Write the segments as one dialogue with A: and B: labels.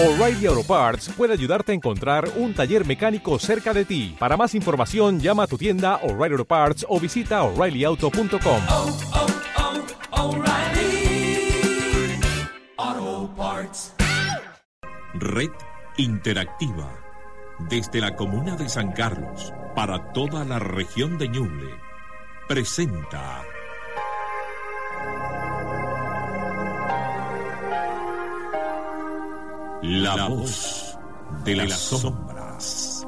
A: O'Reilly Auto Parts puede ayudarte a encontrar un taller mecánico cerca de ti. Para más información, llama a tu tienda O'Reilly Auto Parts o visita oreillyauto.com.
B: oh, oh, Parts.
C: Red Interactiva. Desde la comuna de San Carlos, para toda la región de Ñuble, presenta. La voz de las sombras.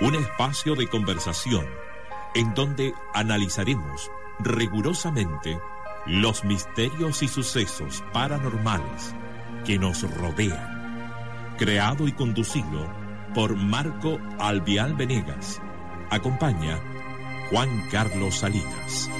C: Un espacio de conversación en donde analizaremos rigurosamente los misterios y sucesos paranormales que nos rodean. Creado y conducido por Marco Albial Venegas. Acompaña Juan Carlos Salinas.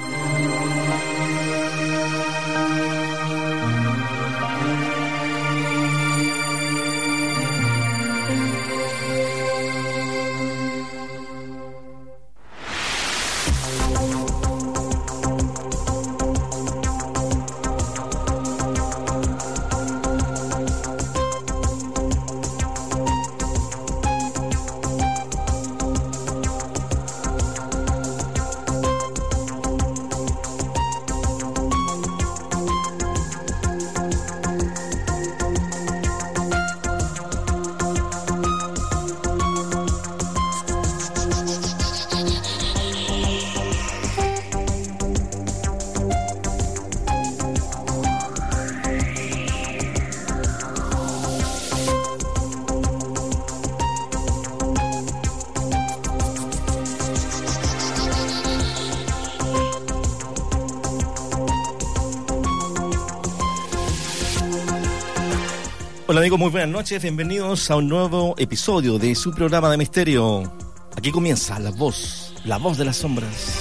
D: Amigos, muy buenas noches, bienvenidos a un nuevo episodio de su programa de misterio. Aquí comienza la voz, la voz de las sombras.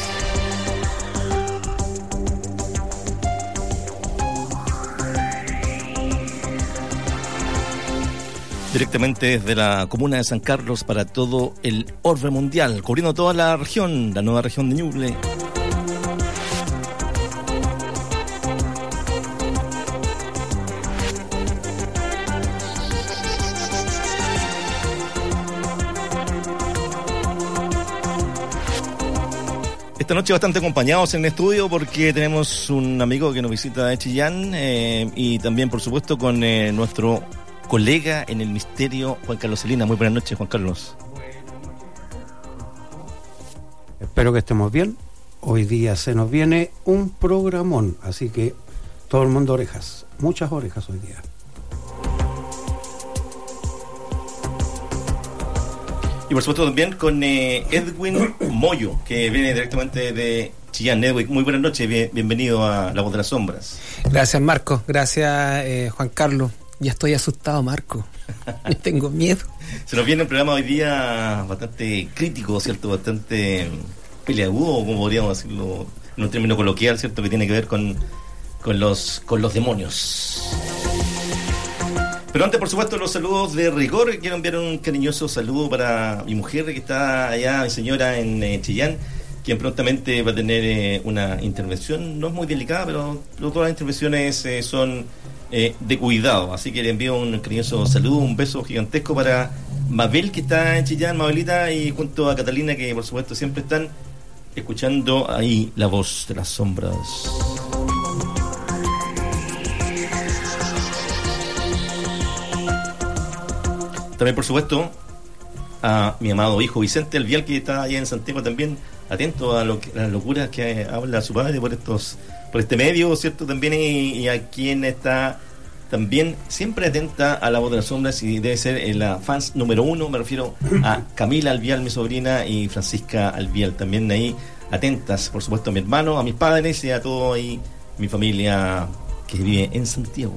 D: Directamente desde la comuna de San Carlos para todo el orbe mundial, cubriendo toda la región, la nueva región de Ñuble. Esta noche bastante acompañados en el estudio porque tenemos un amigo que nos visita de Chillán eh, y también, por supuesto, con eh, nuestro colega en el misterio, Juan Carlos Celina. Muy buenas noches, Juan Carlos.
E: Espero que estemos bien. Hoy día se nos viene un programón, así que todo el mundo orejas, muchas orejas hoy día.
D: Y por supuesto también con eh, Edwin Moyo, que viene directamente de Chillán. Edwin, muy buenas noches, bien- bienvenido a La Voz de las Sombras.
F: Gracias, Marco. Gracias, eh, Juan Carlos. Ya estoy asustado, Marco. Yo tengo miedo.
D: Se nos viene un programa hoy día bastante crítico, ¿cierto? Bastante peleagudo, como podríamos decirlo en un término coloquial, ¿cierto? Que tiene que ver con, con, los, con los demonios. Pero antes, por supuesto, los saludos de rigor. Quiero enviar un cariñoso saludo para mi mujer que está allá, mi señora en Chillán, quien prontamente va a tener eh, una intervención. No es muy delicada, pero todas las intervenciones eh, son eh, de cuidado. Así que le envío un cariñoso saludo, un beso gigantesco para Mabel, que está en Chillán, Mabelita, y junto a Catalina, que por supuesto siempre están escuchando ahí la voz de las sombras. También, por supuesto, a mi amado hijo Vicente Alvial, que está allá en Santiago también, atento a, lo que- las locuras que habla su padre por estos por este medio, ¿cierto? También y, y a quien está también siempre atenta a la voz de las sombras y debe ser eh, la fans número uno, me refiero a Camila Alvial, mi sobrina, y Francisca Alvial, también ahí atentas, por supuesto, a mi hermano, a mis padres y a todo ahí, mi familia que vive en Santiago.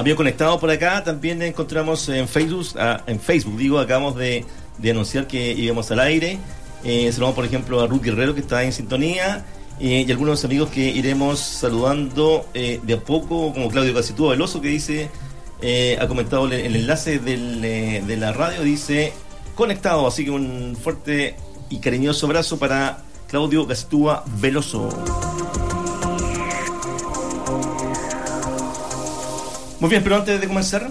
D: Amigos conectados por acá, también encontramos en Facebook, ah, en Facebook digo, acabamos de, de anunciar que íbamos al aire. Eh, saludamos, por ejemplo, a Ruth Guerrero, que está en sintonía, eh, y algunos amigos que iremos saludando eh, de a poco, como Claudio Casitúa Veloso, que dice, eh, ha comentado el, enlace de la radio, dice, conectado, así que un fuerte y cariñoso abrazo para Claudio Gastúa Veloso. Muy bien, pero antes de comenzar,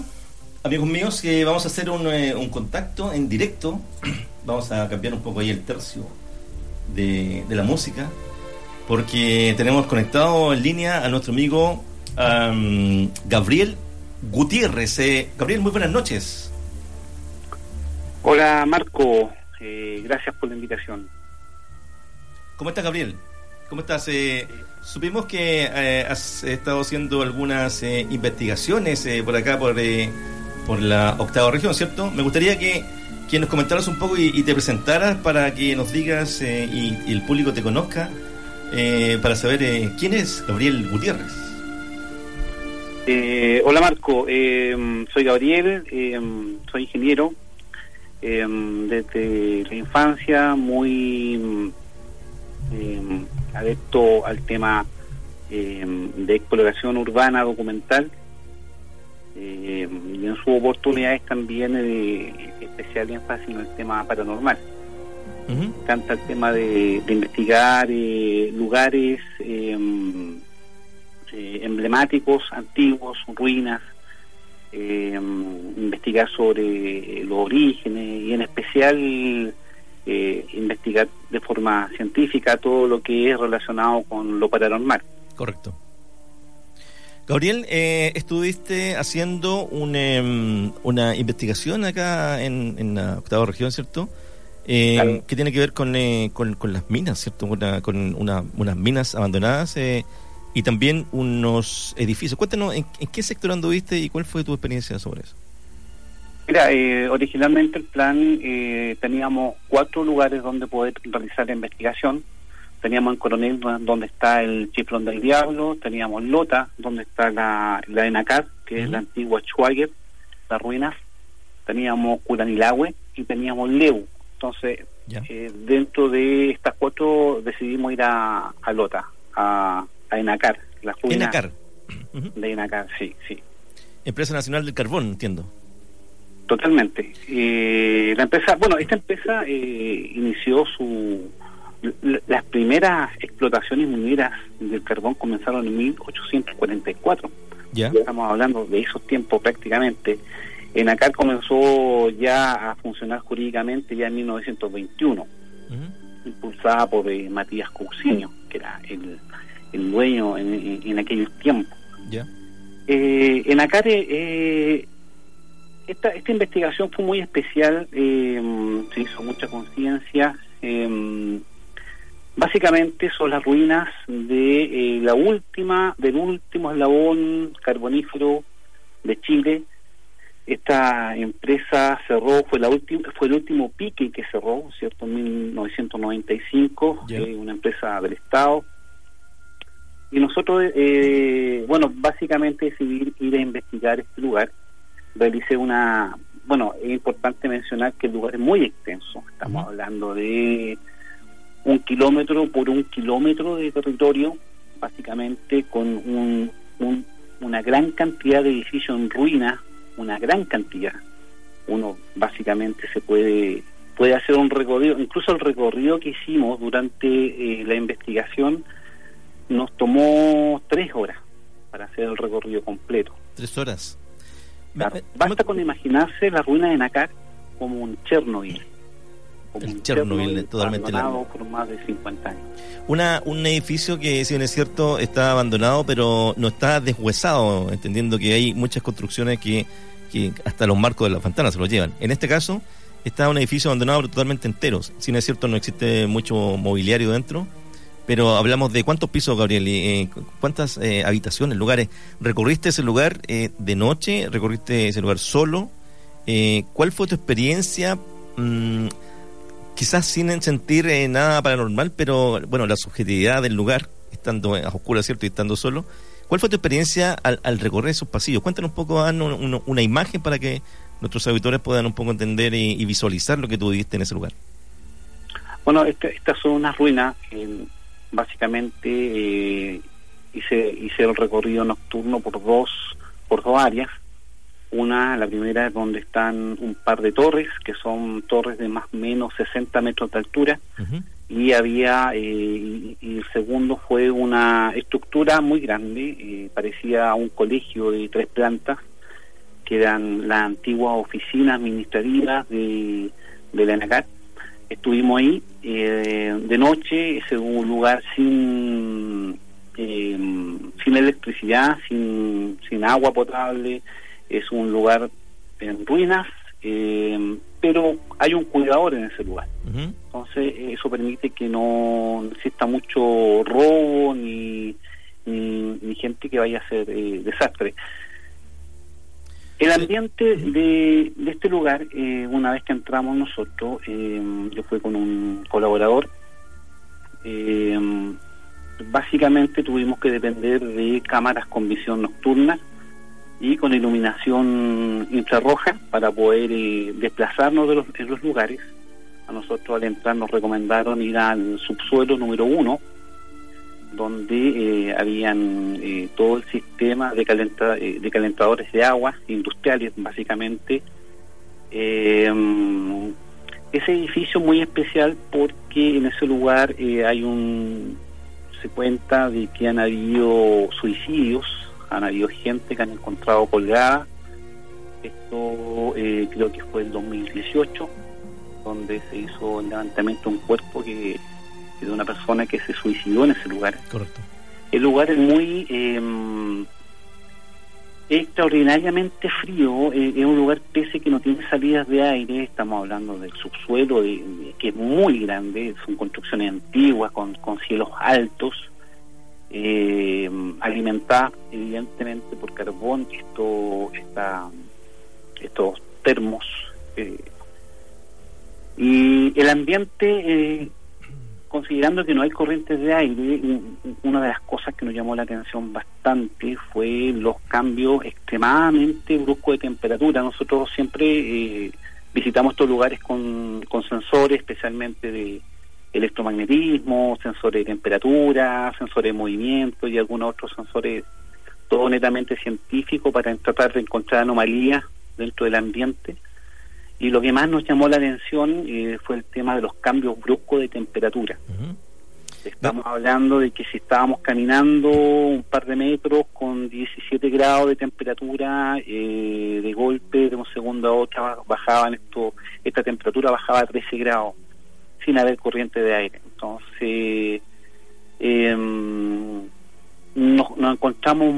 D: amigos míos, que vamos a hacer un, eh, un contacto en directo. Vamos a cambiar un poco ahí el tercio de, de la música, porque tenemos conectado en línea a nuestro amigo am, Gabriel Gutiérrez. Eh, Gabriel, muy buenas noches.
G: Hola Marco, eh, gracias por la invitación.
D: ¿Cómo estás, Gabriel? ¿Cómo estás? Eh, supimos que eh, has estado haciendo algunas eh, investigaciones eh, por acá, por, eh, por la octava región, ¿cierto? Me gustaría que, que nos comentaras un poco y, te presentaras para que nos digas eh, y, y el público te conozca, eh, para saber quién es Gabriel Gutiérrez.
G: Hola Marco, eh, soy Gabriel, eh, soy ingeniero. eh, desde la infancia muy adepto al tema eh, de exploración urbana documental eh, y en sus oportunidades también eh, especial énfasis en el tema paranormal. Encanta el tema de, de investigar eh, lugares eh, eh, emblemáticos, antiguos, ruinas, eh, investigar sobre los orígenes y en especial eh, investigar de forma científica todo lo que es relacionado con lo paranormal.
D: Correcto. Gabriel, eh, estuviste haciendo un, em, una investigación acá en, en la octava región, ¿cierto? Eh,
G: Claro.
D: Que tiene que ver con, eh, con, con las minas, ¿cierto? Una- con una- unas minas abandonadas eh, y también unos edificios. Cuéntanos, ¿en, en qué sector anduviste y cuál fue tu experiencia sobre eso?
G: Mira, eh, originalmente el plan eh, teníamos cuatro lugares donde poder realizar la investigación. Teníamos en Coronel do- donde está el Chiflón del Diablo, teníamos Lota donde está la, la Enacar, que es la antigua Schwager, las ruinas, teníamos Curanilahue y teníamos Leu. Entonces, eh, dentro de estas cuatro decidimos ir a, a Lota, a, a Enacar, las ruinas
D: Enacar,
G: de Enacar, sí, sí.
D: Empresa Nacional del Carbón, entiendo.
G: Totalmente. Eh, la empresa, bueno, esta empresa eh, inició su las primeras explotaciones mineras del carbón comenzaron en 1844.
D: ¿Ya?
G: Estamos hablando de esos tiempos prácticamente. Enacar comenzó ya a funcionar jurídicamente ya en 1921,
D: Ujú.
G: impulsada por eh, Matías Cousiño, que era el, el dueño en, en, en aquellos tiempos.
D: ¿Ya?
G: Eh, en Acare, eh, esta, esta investigación fue muy especial, eh, se hizo mucha conciencia. eh, básicamente son las ruinas de eh, la última, del último eslabón carbonífero de Chile. Esta empresa cerró, fue la última, fue el último pique que cerró, ¿cierto? En 1995,
D: Ya.
G: eh, una empresa del Estado. Y nosotros, eh, bueno, básicamente decidí ir a investigar este lugar. Realicé una, bueno, es importante mencionar que el lugar es muy extenso. Estamos hablando de un kilómetro por un kilómetro de territorio, básicamente con un, un- una gran cantidad de edificios en ruinas, una gran cantidad. Uno básicamente se puede puede hacer un recorrido, incluso el recorrido que hicimos durante eh, la investigación nos tomó tres horas para hacer el recorrido completo.
D: Tres horas.
G: Claro, Basta con imaginarse la ruina de Nacar como un Chernobyl. Como
D: El
G: un
D: Chernobyl, totalmente
G: abandonado por más de 50 años.
D: Una, un edificio que, si bien es cierto, está abandonado, pero no está deshuesado, entendiendo que hay muchas construcciones que, que hasta los marcos de las ventanas se los llevan. En este caso, está un edificio abandonado pero totalmente entero. Si bien es cierto, no existe mucho mobiliario dentro, pero hablamos de cuántos pisos, Gabriel, eh, cu- cuántas eh, habitaciones, lugares. ¿Recorriste ese lugar eh, de noche? ¿Recorriste ese lugar solo? Eh, ¿Cuál fue tu experiencia? Mm, quizás sin sentir eh, nada paranormal, pero bueno, la subjetividad del lugar, estando a oscuras, ¿cierto? Y estando solo. ¿Cuál fue tu experiencia al, al recorrer esos pasillos? Cuéntanos un poco, un- una imagen para que nuestros auditores puedan un poco entender y, y visualizar lo que tú viviste en ese lugar.
G: Bueno, este- estas son unas ruinas. Básicamente eh, hice, hice el recorrido nocturno por dos, por dos áreas. Una, la primera es donde están un par de torres, que son torres de más o menos 60 metros de altura. Y había, eh, y, y el segundo fue una estructura muy grande, eh, parecía un colegio de tres plantas, que eran las antiguas oficinas administrativas de, de la ENACAT. Estuvimos ahí eh, de noche, es un lugar sin, eh, sin electricidad, sin, sin agua potable, es un lugar en ruinas, eh, pero hay un cuidador en ese lugar. Entonces, eso permite que no exista mucho robo ni, ni, ni gente que vaya a hacer eh, desastre. El ambiente de, este lugar, eh, una vez que entramos nosotros, eh, yo fui con un colaborador, eh, básicamente tuvimos que depender de cámaras con visión nocturna y con iluminación infrarroja para poder eh, desplazarnos de los, en los lugares. A nosotros al entrar nos recomendaron ir al subsuelo número uno, donde eh, habían eh, todo el sistema de, calenta- eh, de calentadores de agua industriales, básicamente. Eh, ese edificio muy especial porque en ese lugar eh, hay un se cuenta de que han habido suicidios, han habido gente que han encontrado colgada. Esto eh, creo que fue el 2018, donde se hizo el levantamiento de un cuerpo que de una persona que se suicidó en ese lugar.
D: Correcto.
G: El lugar es muy eh, extraordinariamente frío, eh, es un lugar pese que no tiene salidas de aire, estamos hablando del subsuelo, de- de- que es muy grande, son construcciones antiguas con, con cielos altos, eh, alimentadas evidentemente por carbón, esto, esta, estos termos. eh, y el ambiente eh, considerando que no hay corrientes de aire, un- una de las cosas que nos llamó la atención bastante fue los cambios extremadamente bruscos de temperatura. Nosotros siempre eh, visitamos estos lugares con, con sensores, especialmente de electromagnetismo, sensores de temperatura, sensores de movimiento y algunos otros sensores, todo netamente científico para tratar de encontrar anomalías dentro del ambiente. Y lo que más nos llamó la atención eh, fue el tema de los cambios bruscos de temperatura. Estamos hablando de que si estábamos caminando un par de metros con 17 grados de temperatura, eh, de golpe, de un segundo a otro, ba- bajaban esto, esta temperatura bajaba a 13 grados, sin haber corriente de aire. Entonces, em, nos, nos encontramos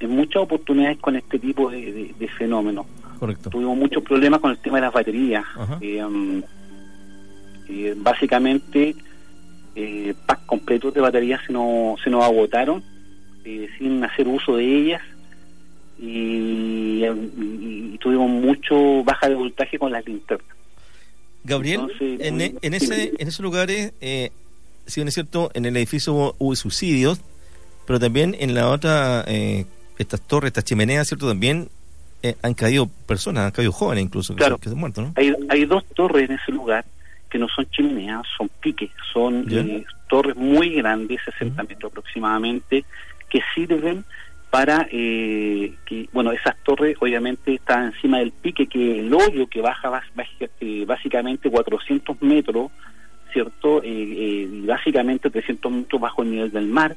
G: en muchas oportunidades con este tipo de, de- de fenómenos
D: Correcto.
G: tuvimos muchos problemas con el tema de las baterías. Eh, eh, básicamente, eh, packs completos de baterías se nos, se nos agotaron eh, sin hacer uso de ellas y, y- y tuvimos mucho baja de voltaje con las linternas.
D: Gabriel,
G: Entonces,
D: en,
G: muy-
D: e- en ese, en esos lugares, eh, si bien es cierto, en el edificio hubo, hubo suicidios, pero también en la otra, eh, estas torres, estas chimeneas, ¿cierto? También eh, han caído personas, han caído jóvenes incluso, que,
G: Claro.
D: se, que se han muerto, ¿no?
G: Hay, hay dos torres en ese lugar que no son chimeneas, son piques, son eh, torres muy grandes, 60 metros aproximadamente, que sirven para eh, que, bueno, esas torres obviamente están encima del pique, que el hoyo que baja bas- eh, básicamente 400 metros, ¿cierto? Eh, eh, y básicamente 300 metros bajo el nivel del mar,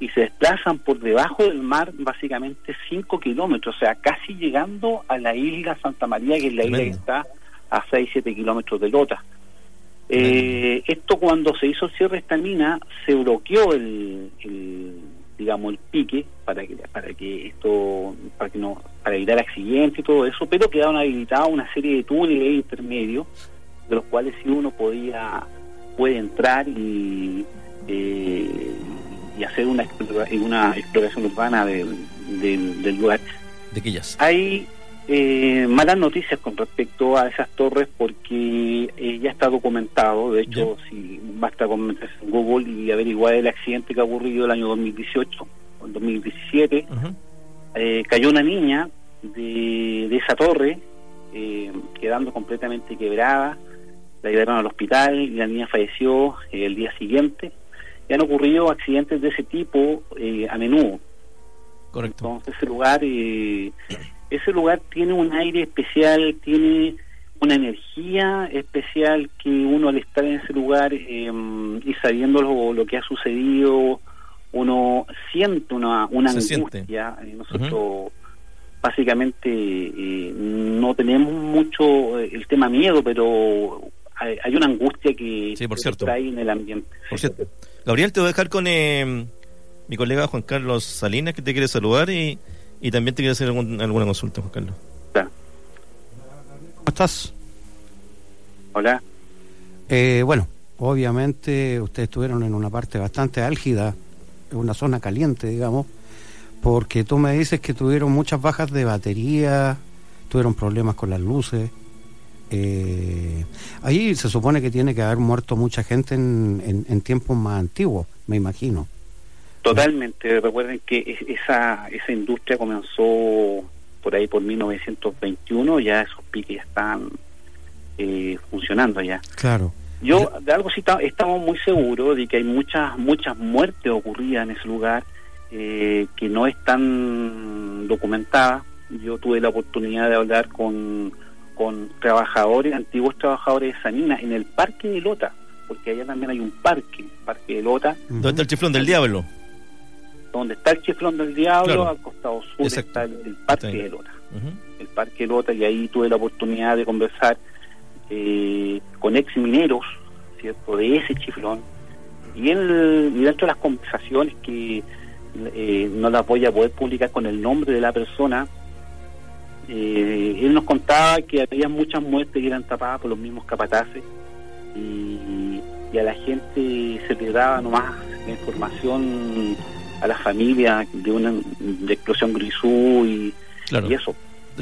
G: y se desplazan por debajo del mar básicamente 5 kilómetros, o sea, casi llegando a la isla Santa María, que es la isla que está a 6-7 kilómetros de Lota. Eh, esto cuando se hizo el cierre de esta mina, se bloqueó el, el, digamos, el pique para que, para que esto, para que no, para evitar accidentes y todo eso, pero quedaron habilitados una serie de túneles intermedios, de los cuales si uno podía, puede entrar y, eh, y hacer una, una exploración urbana del, del, del lugar.
D: De aquellas.
G: Hay eh, malas noticias con respecto a esas torres porque eh, ya está documentado. De hecho, si basta con meterse en Google y averiguar el accidente que ha ocurrido el año 2018 o el 2017,
D: Ujú.
G: eh, cayó una niña de, de esa torre, eh, quedando completamente quebrada. La llevaron al hospital y la niña falleció eh, el día siguiente. Y han ocurrido accidentes de ese tipo eh, a menudo.
D: Correcto.
G: Entonces ese lugar, eh, ese lugar tiene un aire especial, tiene una energía especial que uno al estar en ese lugar eh, y sabiendo lo, lo que ha sucedido, uno siente una, una
D: Se
G: angustia. Eh, Nosotros básicamente eh, no tenemos mucho el tema miedo, pero hay, hay una angustia que
D: Sí, por
G: que
D: cierto.
G: está ahí en el ambiente.
D: Por cierto. Gabriel, te voy a dejar con eh, mi colega Juan Carlos Salinas, que te quiere saludar y, y también te quiere hacer algún- alguna consulta, Juan Carlos.
G: Claro.
E: ¿Cómo estás?
G: Hola.
E: Eh, bueno, obviamente ustedes estuvieron en una parte bastante álgida, en una zona caliente, digamos, porque tú me dices que tuvieron muchas bajas de batería, tuvieron problemas con las luces. Eh, ahí se supone que tiene que haber muerto mucha gente en, en- en tiempos más antiguos, me imagino.
G: Totalmente. Recuerden que es- esa, esa industria comenzó por ahí por 1921, ya esos piques ya están eh, funcionando ya.
E: Claro.
G: Yo de algo sí ta- estamos muy seguros de que hay muchas muchas muertes ocurridas en ese lugar eh, que no están documentadas. Yo tuve la oportunidad de hablar con, con trabajadores, antiguos trabajadores de Sanina en el Parque de Lota, porque allá también hay un parque, Parque de Lota.
D: ¿Dónde está el chiflón del diablo?
G: donde está el Chiflón del Diablo,
D: Claro.
G: al costado sur
D: Exacto.
G: está el, el Parque
D: Está
G: de Lota. El Parque de Lota, y ahí tuve la oportunidad de conversar eh, con ex mineros, ¿cierto?, de ese chiflón. Y, él, y dentro de las conversaciones que eh, no las voy a poder publicar con el nombre de la persona, eh, él nos contaba que había muchas muertes que eran tapadas por los mismos capataces y, y a la gente se le daba nomás la información a la familia de una de explosión grisú y,
D: Claro,
G: y eso.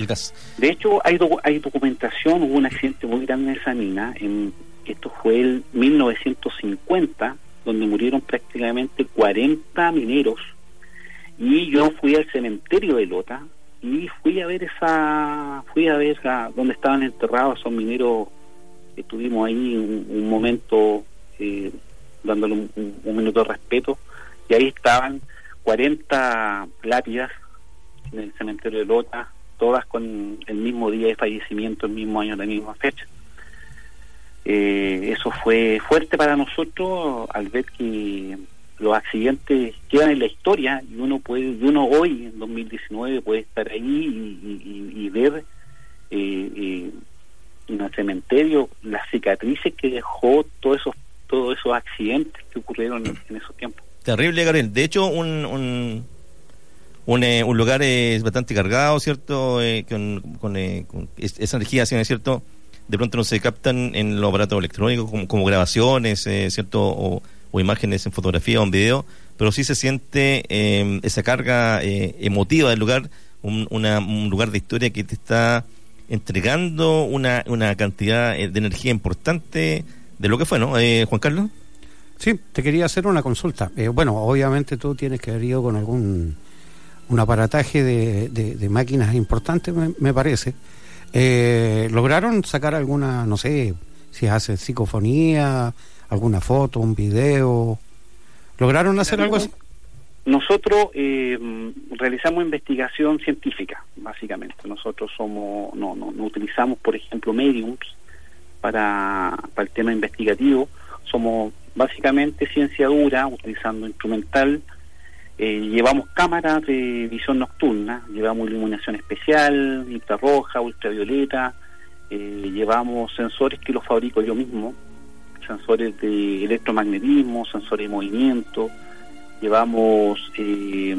D: gas.
G: De hecho, hay, hay documentación, hubo un accidente muy grande en esa mina, en, esto fue el 1950, donde murieron prácticamente 40 mineros, y yo fui al cementerio de Lota, y fui a ver esa, fui a ver a- donde estaban enterrados esos mineros, estuvimos ahí un, momento eh, dándole un minuto de respeto, y ahí estaban 40 lápidas en el cementerio de Lota, todas con el mismo día de fallecimiento, el mismo año, la misma fecha. Eh, eso fue fuerte para nosotros al ver que los accidentes quedan en la historia y uno puede, y uno hoy en 2019 puede estar ahí y, ver eh, eh, en el cementerio las cicatrices que dejó todos esos todos esos accidentes que ocurrieron en, esos tiempos.
D: Terrible, Gabriel. De hecho, un, un, un, eh, un lugar eh, bastante cargado, ¿cierto? Eh, con, con, eh, con es- esa energía, ¿sí, ¿no es cierto? De pronto no se captan en los aparatos electrónicos como, como grabaciones, eh, ¿cierto? O, o imágenes en fotografía o en video, pero sí se siente eh, esa carga eh, emotiva del lugar, un, una- un lugar de historia que te está entregando una, cantidad eh, de energía importante de lo que fue, ¿no? Eh, Juan Carlos.
E: Sí, te quería hacer una consulta. Eh, bueno, obviamente tú tienes que haber ido con algún un aparataje de máquinas importantes, me, me parece. Eh, ¿Lograron sacar alguna, no sé, si hace psicofonía, alguna foto, un video? ¿Lograron hacer algo así?
G: Nosotros eh, realizamos investigación científica, básicamente. Nosotros somos no, no, no utilizamos, por ejemplo, mediums para, para el tema investigativo. Somos básicamente ciencia dura, utilizando instrumental. Eh, llevamos cámaras de visión nocturna, llevamos iluminación especial, infrarroja, ultravioleta, eh, llevamos sensores que los fabrico yo mismo, sensores de electromagnetismo, sensores de movimiento, llevamos eh,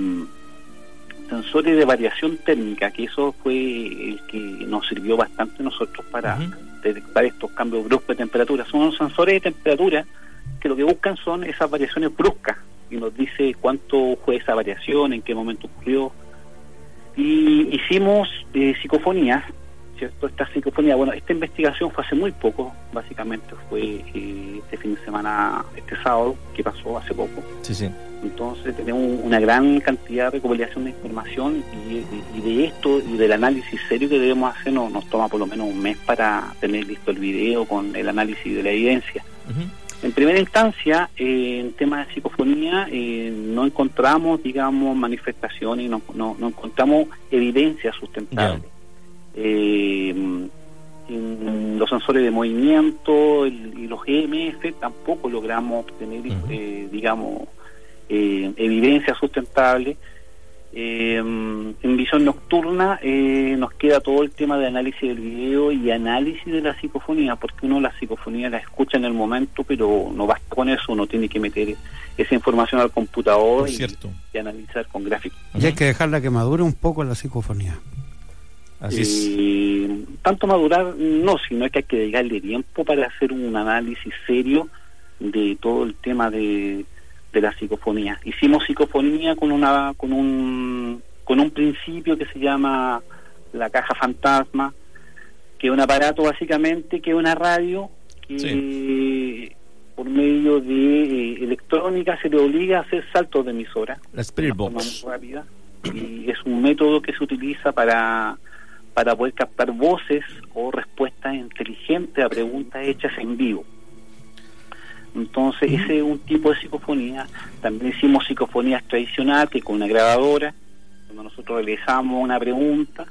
G: sensores de variación térmica, que eso fue el que nos sirvió bastante a nosotros para detectar estos cambios bruscos de temperatura. Son sensores de temperatura que lo que buscan son esas variaciones bruscas y nos dice cuánto fue esa variación, en qué momento ocurrió. Y hicimos eh, psicofonías, ¿cierto? Esta psicofonía, bueno, esta investigación fue hace muy poco, básicamente fue eh, este fin de semana, este sábado, que pasó hace poco.
D: Sí, sí.
G: Entonces tenemos una gran cantidad de recopilación de información y, de esto y del análisis serio que debemos hacer no- nos toma por lo menos un mes para tener listo el video con el análisis de la evidencia. En primera instancia, eh, en temas de psicofonía, eh, no encontramos, digamos, manifestaciones, no, no, no encontramos evidencia sustentable. Eh, en los sensores de movimiento el- y los EMF tampoco logramos obtener, eh, digamos, eh, evidencia sustentable. Eh, en visión nocturna eh, nos queda todo el tema de análisis del video y análisis de la psicofonía, porque uno la psicofonía la escucha en el momento, pero no basta con eso, uno tiene que meter esa información al computador y, y analizar con gráficos.
E: Y hay que dejarla que madure un poco la psicofonía.
D: Así es.
G: Eh, tanto madurar no, sino que hay que dedicarle tiempo para hacer un análisis serio de todo el tema de, de la psicofonía. Hicimos psicofonía con una con un con un principio que se llama la caja fantasma, que es un aparato básicamente que es una radio que por medio de eh, electrónica se le obliga a hacer saltos de emisora
D: La Spirit Box.
G: rápida y es un método que se utiliza para para poder captar voces o respuestas inteligentes a preguntas hechas en vivo. Entonces, ese es un tipo de psicofonía. También hicimos psicofonías tradicional, que con una grabadora, cuando nosotros realizamos una pregunta,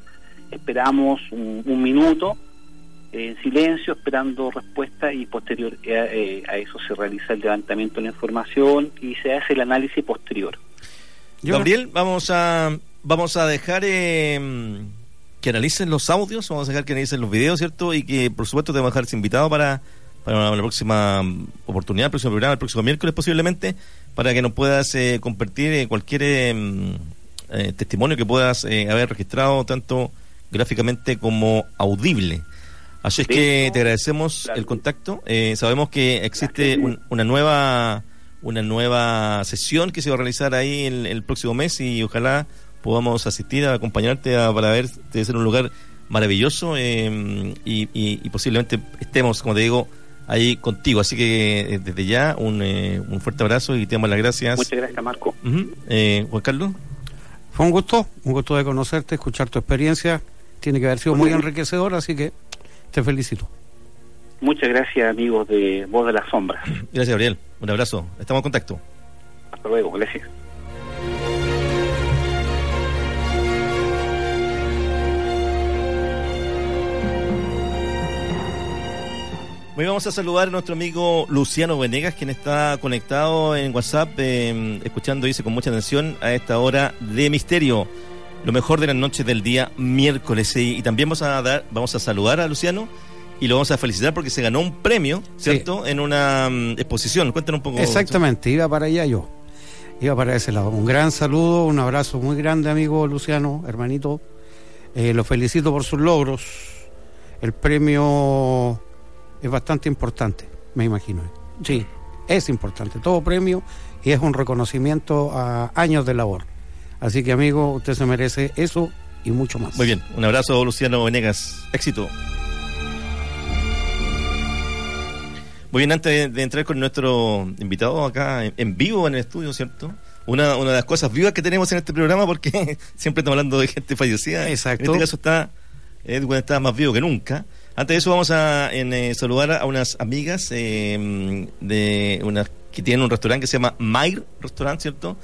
G: esperamos un, un minuto eh, en silencio, esperando respuesta y posterior eh, eh, a eso se realiza el levantamiento de la información y se hace el análisis posterior.
D: Gabriel, vamos a vamos a dejar eh, que analicen los audios, vamos a dejar que analicen los videos, ¿cierto? Y que, por supuesto, te vamos a dejar invitado para, para la próxima oportunidad, el próximo programa, el próximo miércoles posiblemente, para que nos puedas eh, compartir eh, cualquier eh, mm, eh, testimonio que puedas eh, haber registrado, tanto gráficamente como audible. Así es que te agradecemos el contacto. Eh, sabemos que existe un- una nueva una nueva sesión que se va a realizar ahí el, el próximo mes y ojalá podamos asistir a acompañarte a- para ver debe ser un lugar maravilloso eh, y, y- y posiblemente estemos como te digo ahí contigo así que eh, desde ya un, eh, un fuerte abrazo y te damos las gracias
G: Muchas gracias, Marco.
D: Eh, Juan Carlos
E: Fue un gusto, un gusto de conocerte, escuchar tu experiencia. Tiene que haber sido muy enriquecedor, así que te felicito.
G: Muchas gracias, amigos de Voz de las Sombras.
D: gracias Gabriel un abrazo estamos en contacto
G: Hasta luego, gracias.
D: Hoy vamos a saludar a nuestro amigo Luciano Venegas, quien está conectado en WhatsApp, eh, escuchando, dice, con mucha atención a esta hora de misterio. Lo mejor de las noches del día miércoles. Y, y también vamos a dar, vamos a saludar a Luciano y lo vamos a felicitar porque se ganó un premio, ¿cierto? En una mm, exposición. Cuéntanos un poco.
E: Exactamente, iba para allá yo. Iba para ese lado. Un gran saludo, un abrazo muy grande, amigo Luciano, hermanito. Eh, lo felicito por sus logros. El premio es bastante importante, me imagino. Sí, es importante. Todo premio y es un reconocimiento a años de labor. Así que, amigo, usted se merece eso y mucho más.
D: Muy bien, un abrazo Luciano Venegas, éxito. Muy bien, antes de, entrar con nuestro invitado acá en, en vivo en el estudio, ¿cierto? Una, una de las cosas vivas que tenemos en este programa porque siempre estamos hablando de gente fallecida.
E: Exacto.
D: En este caso está Edwin está más vivo que nunca. Antes de eso vamos a eh, saludar a unas amigas eh, de unas que tienen un restaurante que se llama Mair Restaurant, ¿cierto?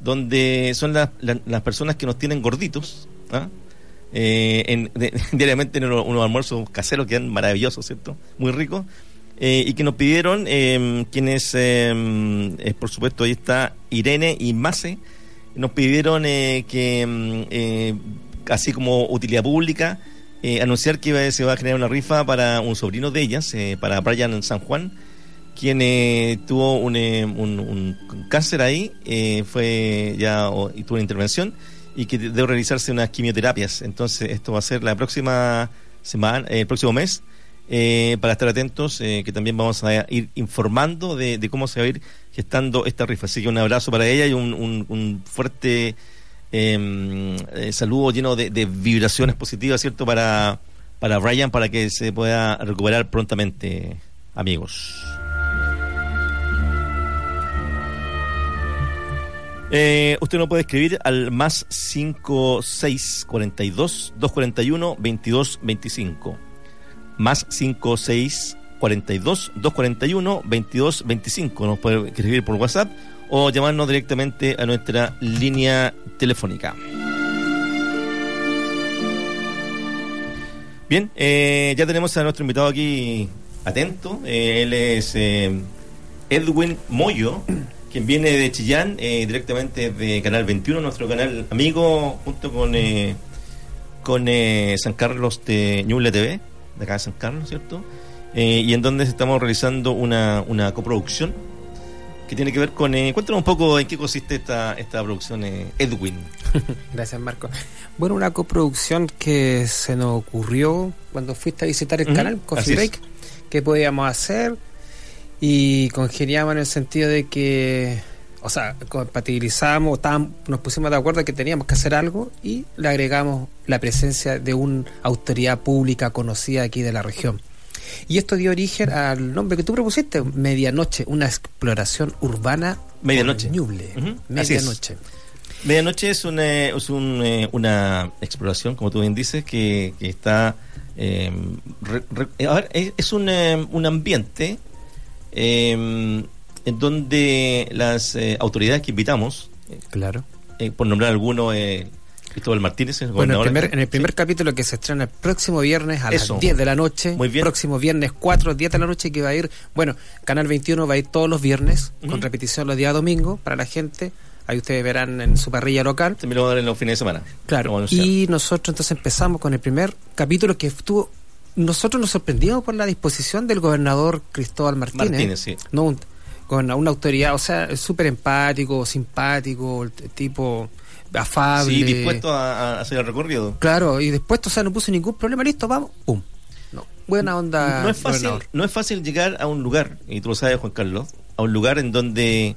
D: Donde son las, las, personas que nos tienen gorditos, ¿ah? Eh, diariamente en unos, almuerzos caseros que eran maravillosos, ¿cierto? Muy ricos. Y que nos pidieron, eh, quienes, eh, por supuesto, ahí está Irene y Mase, nos pidieron que, mm, así como utilidad pública, eh, anunciar que se va a generar una rifa para un sobrino de ellas, eh, para Brian San Juan, quien eh, tuvo un, eh, un- un cáncer ahí, fue ya y tuvo una intervención y que debe realizarse unas quimioterapias. Entonces, esto va a ser la próxima semana, el próximo mes, eh, para estar atentos, eh, que también vamos a ir informando de, cómo se va a ir gestando esta rifa. Así que un abrazo para ella y un- un fuerte eh, eh, saludo lleno de, de vibraciones positivas, ¿cierto? Para, para Brian, para que se pueda recuperar prontamente, amigos. Eh, usted no puede escribir al más 5642 241 2225 más 5642 241 2225 nos puede escribir por WhatsApp o llamarnos directamente a nuestra línea telefónica. Bien, eh, ya tenemos a nuestro invitado aquí atento. Eh, él es eh, Edwin Moyo, quien viene de Chillán, eh, directamente de Canal 21, nuestro canal amigo, junto con, con San Carlos de Ñuble TV, de acá de San Carlos, ¿cierto? Y en donde estamos realizando una, una coproducción que tiene que ver con... Eh, cuéntanos un poco en qué consiste esta, esta producción, eh, Edwin.
F: Gracias, Marco. Bueno, una coproducción que se nos ocurrió cuando fuiste a visitar el canal, Coffee. Break, qué podíamos hacer y congeniamos en el sentido de que, o sea, compatibilizamos, estábamos- nos pusimos de acuerdo que teníamos que hacer algo y le agregamos la presencia de una autoridad pública conocida aquí de la región. Y esto dio origen al nombre que tú propusiste, Medianoche, una exploración urbana
D: Medianoche.
F: por Ñuble.
D: Ujú, así es.
F: Medianoche.
D: Medianoche es una, es un, eh, una exploración, como tú bien dices, que, que está... eh, re- re- a ver, es, es un, eh, un ambiente eh, en donde las eh, autoridades que invitamos,
F: Claro.
D: eh, por nombrar alguno, eh, Cristóbal Martínez, el
F: Bueno, el
D: gobernador
F: primer,
D: acá,
F: en el primer
D: sí.
F: capítulo que se estrena el próximo viernes a
D: Eso.
F: las 10 de la noche.
D: Muy bien.
F: Próximo viernes 4, 10 de la noche que va a ir. Bueno, Canal 21 va a ir todos los viernes, con repetición los días domingos para la gente. Ahí ustedes verán en su parrilla local.
D: También lo vamos a dar en los fines de semana.
F: Claro. Y nosotros entonces empezamos con el primer capítulo que estuvo. Nosotros nos sorprendimos por la disposición del gobernador Cristóbal Martínez.
D: Martínez, sí.
F: No, un- con una autoridad, o sea, súper empático, simpático, el tipo afable.
D: Sí, dispuesto a, a hacer el recorrido.
F: Claro, y después, o sea, no puso ningún problema, listo, vamos, pum. No, buena onda.
D: no es fácil
F: gobernador.
D: no es fácil llegar a un lugar y tú lo sabes Juan Carlos a un lugar en donde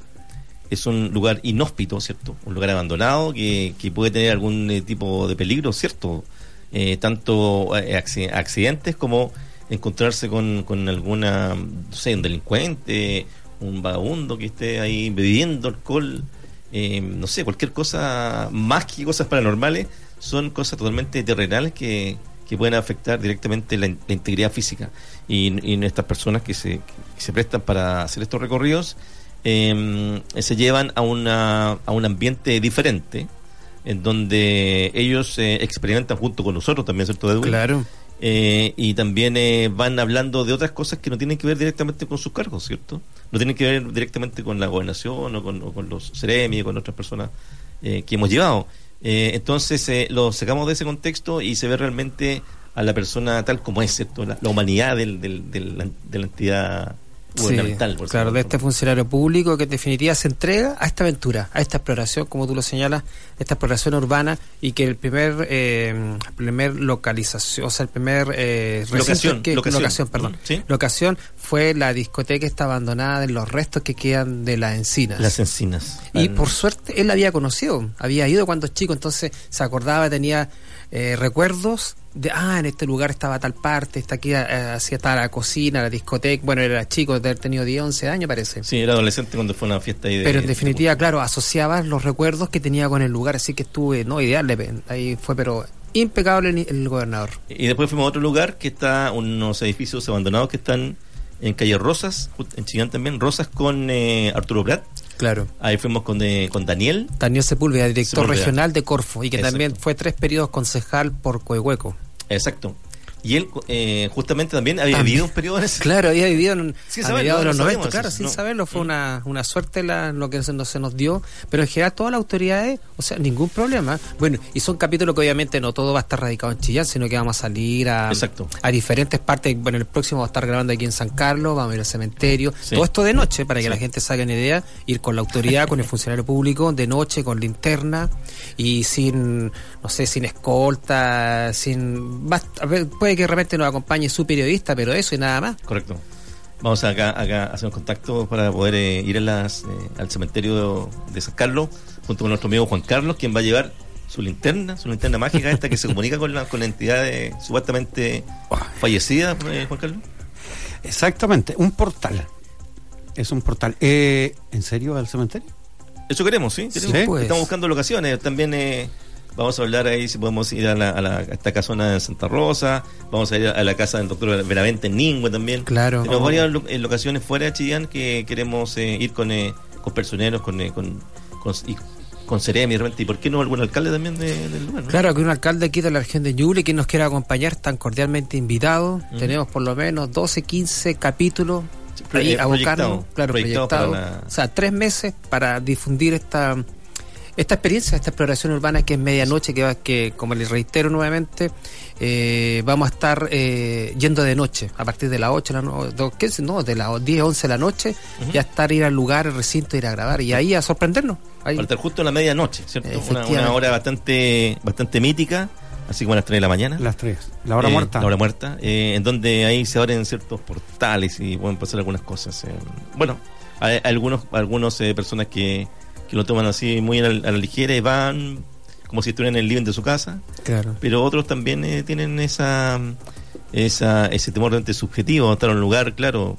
D: es un lugar inhóspito cierto un lugar abandonado que, que puede tener algún eh, tipo de peligro cierto Eh, tanto eh, acci- accidentes como encontrarse con, con alguna no sé un delincuente un vagabundo que esté ahí bebiendo alcohol eh, no sé cualquier cosa más que cosas paranormales son cosas totalmente terrenales que, que pueden afectar directamente la, in- la integridad física y, y estas personas que se, que se prestan para hacer estos recorridos eh, se llevan a, una, a un ambiente diferente en donde ellos eh, experimentan junto con nosotros también, ¿cierto, Edwin?
F: Claro.
D: Eh, y también eh, van hablando de otras cosas que no tienen que ver directamente con sus cargos, ¿cierto? No tienen que ver directamente con la gobernación o con, o con los CEREMI o con otras personas eh, que hemos llevado. Eh, entonces eh, lo sacamos de ese contexto y se ve realmente a la persona tal como es, ¿cierto? La, la humanidad del, del- del- de la entidad gubernamental.
F: Sí,
D: por
F: claro, de este funcionario público que en definitiva se entrega a esta aventura, a esta exploración, como tú lo señalas, esta exploración urbana y que el primer, eh, primer localización, o sea, el primer eh,
D: Locación,
F: que,
D: locación.
F: perdón,
D: Mm, ¿sí?
F: locación fue la discoteca esta abandonada de los restos que quedan de las encinas.
D: Las encinas.
F: Y
D: Ah,
F: por suerte él la había conocido, había ido cuando chico, entonces se acordaba, tenía eh, recuerdos de, ah, en este lugar estaba tal parte, está aquí, eh, así estaba la cocina, la discoteca, bueno, era chico, de haber tenido 10, 11 años parece.
D: Sí, era adolescente cuando fue una fiesta ahí de...
F: Pero en
D: de-
F: definitiva, claro, asociaba los recuerdos que tenía con el lugar, así que estuve, no, ideal, ahí fue, pero impecable el, el gobernador.
D: Y después fuimos a otro lugar que está, unos edificios abandonados que están en calle Rosas, en Chillán también, Rosas con eh, Arturo Prat.
F: Claro.
D: Ahí fuimos con, eh, con Daniel.
F: Daniel Sepúlveda, director
D: Sepúlveda.
F: regional de Corfo, y que
D: Exacto.
F: también fue tres periodos concejal por Coehueco.
D: Exacto. Y él eh, justamente también había
F: También.
D: vivido un periodo en ese...
F: Claro, había vivido en, a mediados de
D: no
F: los
D: sabíamos
F: 90, claro, sin
D: no.
F: saberlo, fue
D: Mm.
F: una, una suerte la, lo que se nos, se nos dio, pero en general todas las autoridades, o sea, ningún problema. Bueno, y son capítulos que obviamente no todo va a estar radicado en Chillán, sino que vamos a salir a,
D: Exacto.
F: a diferentes partes. Bueno, el próximo va a estar grabando aquí en San Carlos, vamos a ir al cementerio,
D: Sí.
F: todo esto de noche, para que
D: Sí.
F: la gente se haga una idea, ir con la autoridad, con el funcionario público, de noche, con linterna y sin, no sé, sin escolta, sin... basta- a ver, puede que de repente nos acompañe su periodista, pero eso y nada más.
D: Correcto. Vamos acá, acá a hacer un contacto para poder eh, ir a las, eh, al cementerio de San Carlos junto con nuestro amigo Juan Carlos, quien va a llevar su linterna, su linterna mágica esta que se comunica con la, con la entidad eh, supuestamente fallecida, eh, Juan Carlos.
E: Exactamente, un portal. Es un portal. Eh, ¿En serio al cementerio?
D: Eso queremos, ¿sí?
E: Sí,
D: Queremos.
F: pues.
D: Estamos buscando locaciones. También eh, vamos a hablar ahí si podemos ir a, la, a, la- a esta casona de Santa Rosa. Vamos a ir a la casa del doctor Benavente en Ningüe también.
F: Claro.
D: Tenemos
F: Oh.
D: varias lo- eh, locaciones fuera de Chillán que queremos eh, ir con, eh, con personeros, con, eh, con, con- y con Ceremi y por qué no algún alcalde también de- del lugar, ¿no?
F: Claro, que un alcalde aquí de la región de Ñuble que nos quiera acompañar, están cordialmente invitados. Tenemos por lo menos 12, 15 capítulos
D: pro-
F: ahí abocarnos, claro,
D: proyectado
F: proyectado.
D: para la-
F: O sea, tres meses para difundir esta esta experiencia, esta exploración urbana que es medianoche, que, va, que como les reitero nuevamente, eh, vamos a estar eh, yendo de noche, a partir de las 8, de la no, de- ¿qué es? no, de las 10, 11 de la noche, ya estar, ir al lugar, al recinto, ir a grabar y ahí a sorprendernos. Ahí.
D: Para justo en la medianoche, ¿cierto? Una, hora bastante bastante mítica, así como a las 3 de la mañana.
E: Las tres. La hora
D: Eh,
E: muerta.
D: La hora muerta, eh, en donde ahí se abren ciertos portales y pueden pasar algunas cosas. eh. Bueno, hay algunos algunos eh, personas que, que lo toman así muy a la, a la ligera y van como si estuvieran en el living de su casa,
F: Claro.
D: pero otros también eh, tienen esa, esa ese temor realmente subjetivo, estar en un lugar, claro,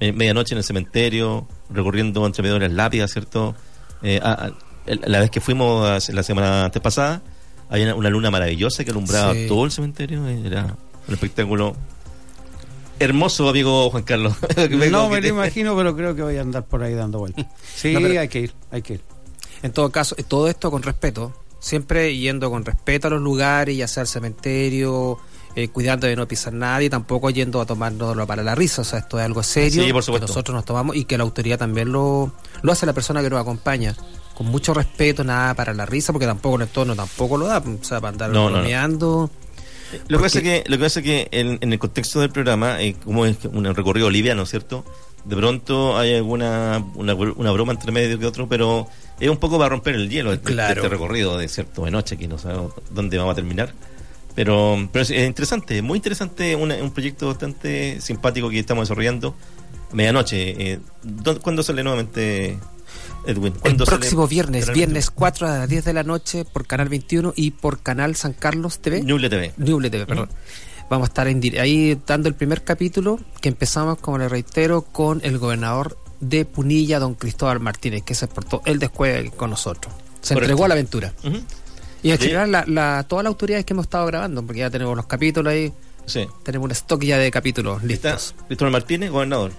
D: eh, medianoche en el cementerio, recorriendo entre medio de las lápidas, ¿cierto? Eh, a- a- el- la vez que fuimos la semana antes pasada, había una, una luna maravillosa que alumbraba
F: Sí.
D: todo el cementerio, era un espectáculo hermoso, amigo Juan Carlos.
E: No me lo imagino, pero creo que voy a andar por ahí dando vueltas. Sí,
F: No, pero-
E: hay que ir, hay que ir.
F: En todo caso, eh, todo esto con respeto, siempre yendo con respeto a los lugares, ya sea al cementerio, eh, cuidando de no pisar nadie, tampoco yendo a tomárnoslo para la risa, o sea, esto es algo serio
D: Sí, por
F: que
D: supuesto.
F: nosotros nos tomamos y que la autoridad también lo, lo hace la persona que nos acompaña. Con mucho respeto, nada para la risa, porque tampoco el entorno tampoco lo da, o sea, para andar
D: No, no, no.
F: bromeando.
D: Lo que pasa es que, lo que pasa es que en, en el contexto del programa, eh, como es un recorrido liviano, ¿cierto? De pronto hay alguna una, una broma entre medio que otro, pero es un poco para romper el hielo de
F: Claro.
D: este recorrido de cierto de noche, que no sabemos dónde vamos a terminar. Pero, pero es, es interesante, muy interesante, una- un proyecto bastante simpático que estamos desarrollando. Medianoche, eh, ¿dó- ¿cuándo sale nuevamente, Edwin?
F: El
D: ¿Cuándo sale
F: próximo viernes,
D: Canal
F: viernes 4 a las 10 de la noche por Canal 21 y por Canal San Carlos TV.
D: 21? Ñuble TV.
F: Ñuble TV, perdón. Vamos a estar en ahí dando el primer capítulo que empezamos, como le reitero, con el gobernador de Punilla, don Cristóbal Martínez, que se portó el después con nosotros. Se
D: Correcto.
F: entregó a la aventura. Y en general, la, la- todas las autoridades que hemos estado grabando, porque ya tenemos los capítulos ahí,
D: Sí.
F: tenemos un stock ya de capítulos
D: Está
F: listos.
D: Cristóbal Martínez, gobernador.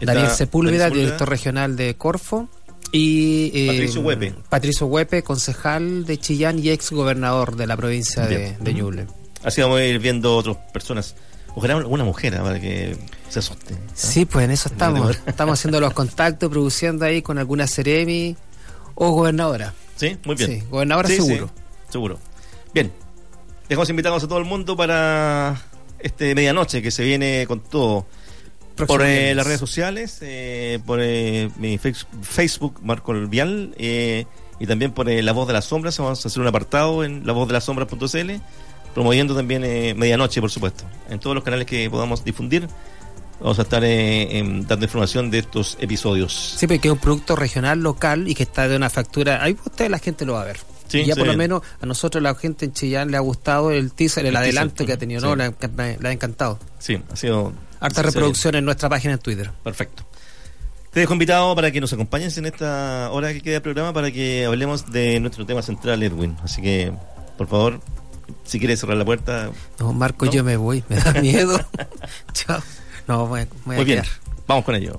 D: Está
F: Daniel Sepúlveda,
D: Daniel
F: director regional de Corfo. Y eh,
D: Patricio Huepe.
F: Patricio Huepe, concejal de Chillán y ex gobernador de la provincia de,
D: Bien.
F: de Ñuble.
D: Así vamos a ir viendo otras personas. Ojalá alguna mujer ah, para que se asuste. ¿ah?
F: Sí, pues en eso estamos. Estamos haciendo los contactos, produciendo ahí con alguna Ceremi o gobernadora.
D: Sí, muy bien.
F: Sí, gobernadora
D: Sí,
F: seguro.
D: sí, seguro. Bien. Dejamos invitados a todo el mundo para este medianoche que se viene con todo. Por eh, las redes sociales, eh, por eh, mi Facebook, Marco El Vial, eh, y también por La Voz de las Sombras. Vamos a hacer un apartado en lavozdelassombras.cl, promoviendo también eh, medianoche, por supuesto, en todos los canales que podamos difundir. Vamos a estar dando información de estos episodios.
F: Sí, porque es un producto regional, local y que está de una factura. Ahí usted la gente lo va a ver.
D: Sí,
F: y ya por lo menos a nosotros la gente en Chillán le ha gustado el teaser, el,
D: El
F: adelanto
D: teaser,
F: que ha tenido,
D: sí.
F: ¿no? Le, ha- me- le ha encantado.
D: Sí, ha sido.
F: Harta reproducción en nuestra página en Twitter.
D: Perfecto. Te dejo invitado para que nos acompañes en esta hora que queda de programa para que hablemos de nuestro tema central, Edwin. Así que, por favor, si quieres cerrar la puerta.
F: No, Marco,
D: ¿No?
F: yo me voy, me da miedo. Chao. No, voy, a
D: Muy bien,
F: quedar.
D: vamos con ello.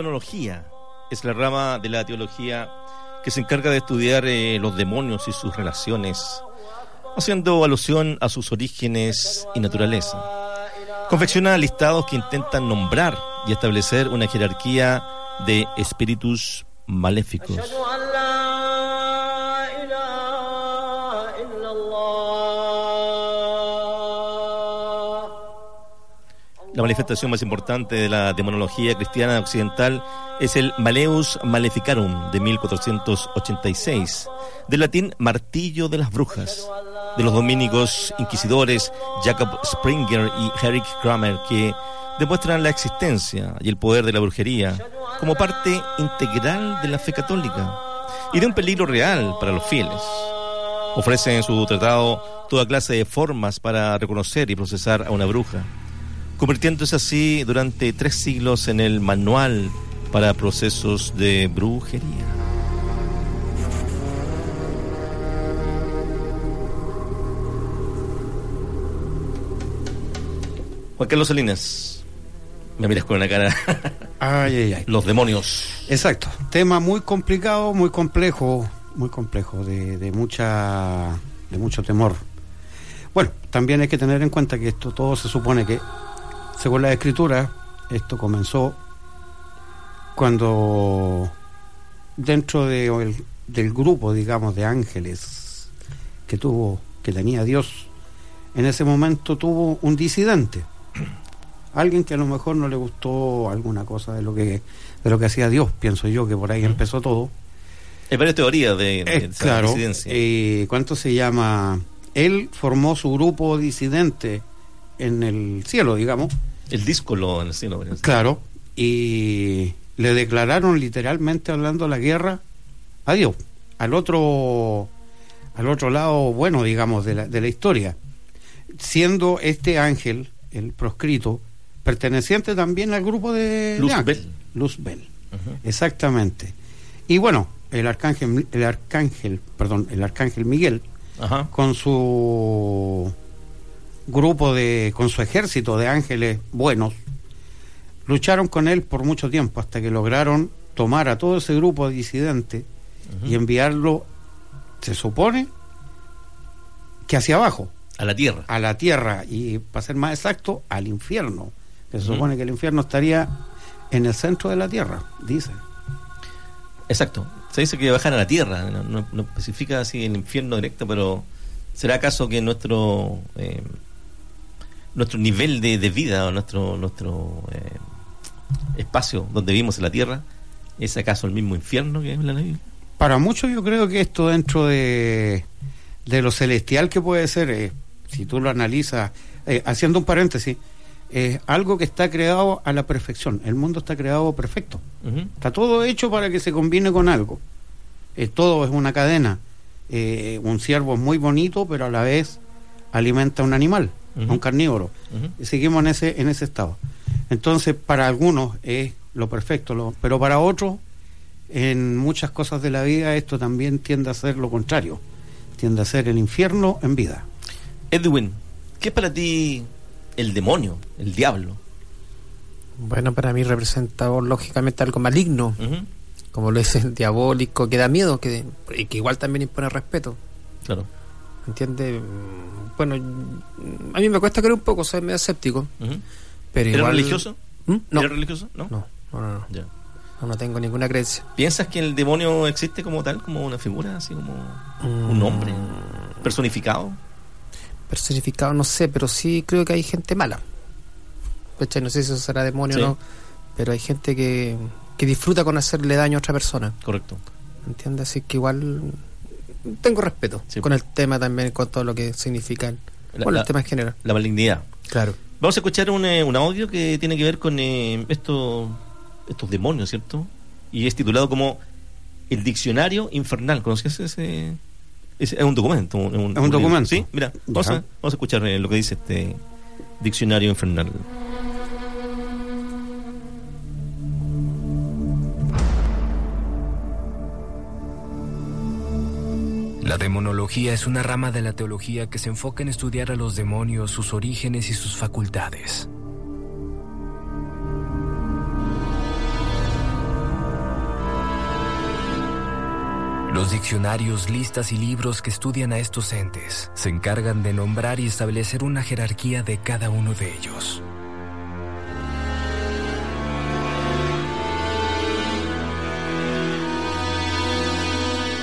D: demonología es la rama de la teología que se encarga de estudiar eh, los demonios y sus relaciones, haciendo alusión a sus orígenes y naturaleza. Confecciona listados que intentan nombrar y establecer una jerarquía de espíritus maléficos. La manifestación más importante de la demonología cristiana occidental es el Maleus Maleficarum de 1486, del latín martillo de las brujas, de los dominicos inquisidores Jacob Springer y Eric Kramer, que demuestran la existencia y el poder de la brujería como parte integral de la fe católica y de un peligro real para los fieles. Ofrecen en su tratado toda clase de formas para reconocer y procesar a una bruja, convirtiéndose así durante tres siglos en el manual para procesos de brujería. Juan Carlos Salinas, me miras con una cara.
E: Ay, ay, ay.
D: Los demonios.
E: Exacto. Tema muy complicado, muy complejo, muy complejo, de, de mucha, de mucho temor. Bueno, también hay que tener en cuenta que esto todo se supone que, según la escritura, esto comenzó cuando dentro de el- del grupo, digamos, de ángeles que tuvo, que tenía Dios, en ese momento tuvo un disidente. Alguien que a lo mejor no le gustó alguna cosa de lo que de lo que hacía Dios, pienso yo que por ahí empezó todo.
D: Hay varias teorías de, de
E: Eh,
D: esa
E: claro,
D: disidencia.
E: eh, ¿cuánto se llama? Él formó su grupo disidente en el cielo, digamos,
D: El cielo. parece.
E: claro, y le declararon literalmente hablando la guerra a Dios, al otro, al otro lado bueno, digamos, de la, de la historia, siendo este ángel, el proscrito, perteneciente también al grupo de,
D: Luzbel.
E: Luzbel. Exactamente. Y bueno, el arcángel, el arcángel, perdón, el arcángel Miguel, con su grupo de, con su ejército de ángeles buenos, lucharon con él por mucho tiempo hasta que lograron tomar a todo ese grupo disidente y enviarlo, se supone, que hacia abajo,
D: A la tierra.
E: a la tierra y, para ser más exacto, al infierno. Que se supone que el infierno estaría en el centro de la tierra, dice.
D: Exacto. Se dice que bajan a la tierra. No, no- no especifica así el infierno directo, pero ¿será acaso que nuestro eh, nuestro nivel de, de vida o nuestro nuestro eh, espacio donde vivimos en la tierra es acaso el mismo infierno que habla la Biblia?
E: Para muchos yo creo que esto dentro de, de lo celestial que puede ser, eh, si tú lo analizas, eh, haciendo un paréntesis, es algo que está creado a la perfección. El mundo está creado perfecto. Está todo hecho para que se combine con algo. Eh, todo es una cadena. Eh, un ciervo es muy bonito, pero a la vez alimenta a un animal, a un carnívoro. Y seguimos en ese, en ese estado. Entonces, para algunos es lo perfecto, lo- pero para otros, en muchas cosas de la vida, esto también tiende a ser lo contrario. Tiende a ser el infierno en vida.
D: Edwin, ¿qué es para ti el demonio, el diablo?
F: Bueno, para mí representa lógicamente algo maligno, como lo es el diabólico, que da miedo, que, y que igual también impone respeto.
D: Claro.
F: ¿Entiendes? Bueno, a mí me cuesta creer un poco, soy medio escéptico,
D: Ujú.
F: pero
D: ¿Eres
F: igual...
D: religioso?
F: ¿Mm? No,
D: ¿Eres religioso? No.
F: no, no, no, no,
D: Ya.
F: no, no tengo ninguna creencia.
D: ¿Piensas que el demonio existe como tal, como una figura, así como un
F: Mm,
D: hombre personificado?
F: Personificado no sé, pero sí creo que hay gente mala. ¿Cachai? No sé si eso será demonio
D: Sí.
F: o no, pero hay gente que, que disfruta con hacerle daño a otra persona.
D: Correcto.
F: ¿Entiendes? Así que igual tengo respeto
D: Sí.
F: con el tema también, con todo lo que significan.
D: La-
F: bueno,
D: la-
F: el tema en general.
D: La malignidad.
F: Claro.
D: Vamos a escuchar un, eh, un audio que tiene que ver con eh, estos, estos demonios, ¿cierto? Y es titulado como El Diccionario Infernal. ¿Conoces ese? Es, es un documento. un-
E: Es un documento.
D: Sí, mira, vamos a, vamos a escuchar eh, lo que dice este Diccionario Infernal.
H: La demonología es una rama de la teología que se enfoca en estudiar a los demonios, sus orígenes y sus facultades. Los diccionarios, listas y libros que estudian a estos entes se encargan de nombrar y establecer una jerarquía de cada uno de ellos.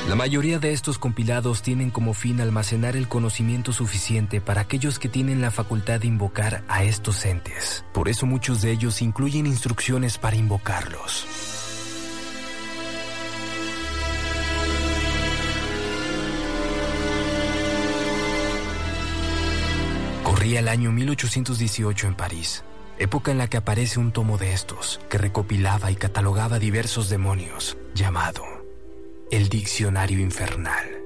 H: La mayoría de estos compilados tienen como fin almacenar el conocimiento suficiente para aquellos que tienen la facultad de invocar a estos entes. Por eso muchos de ellos incluyen instrucciones para invocarlos. Corría el año 1818 en París, época en la que aparece un tomo de estos que recopilaba y catalogaba diversos demonios, llamado El Diccionario Infernal.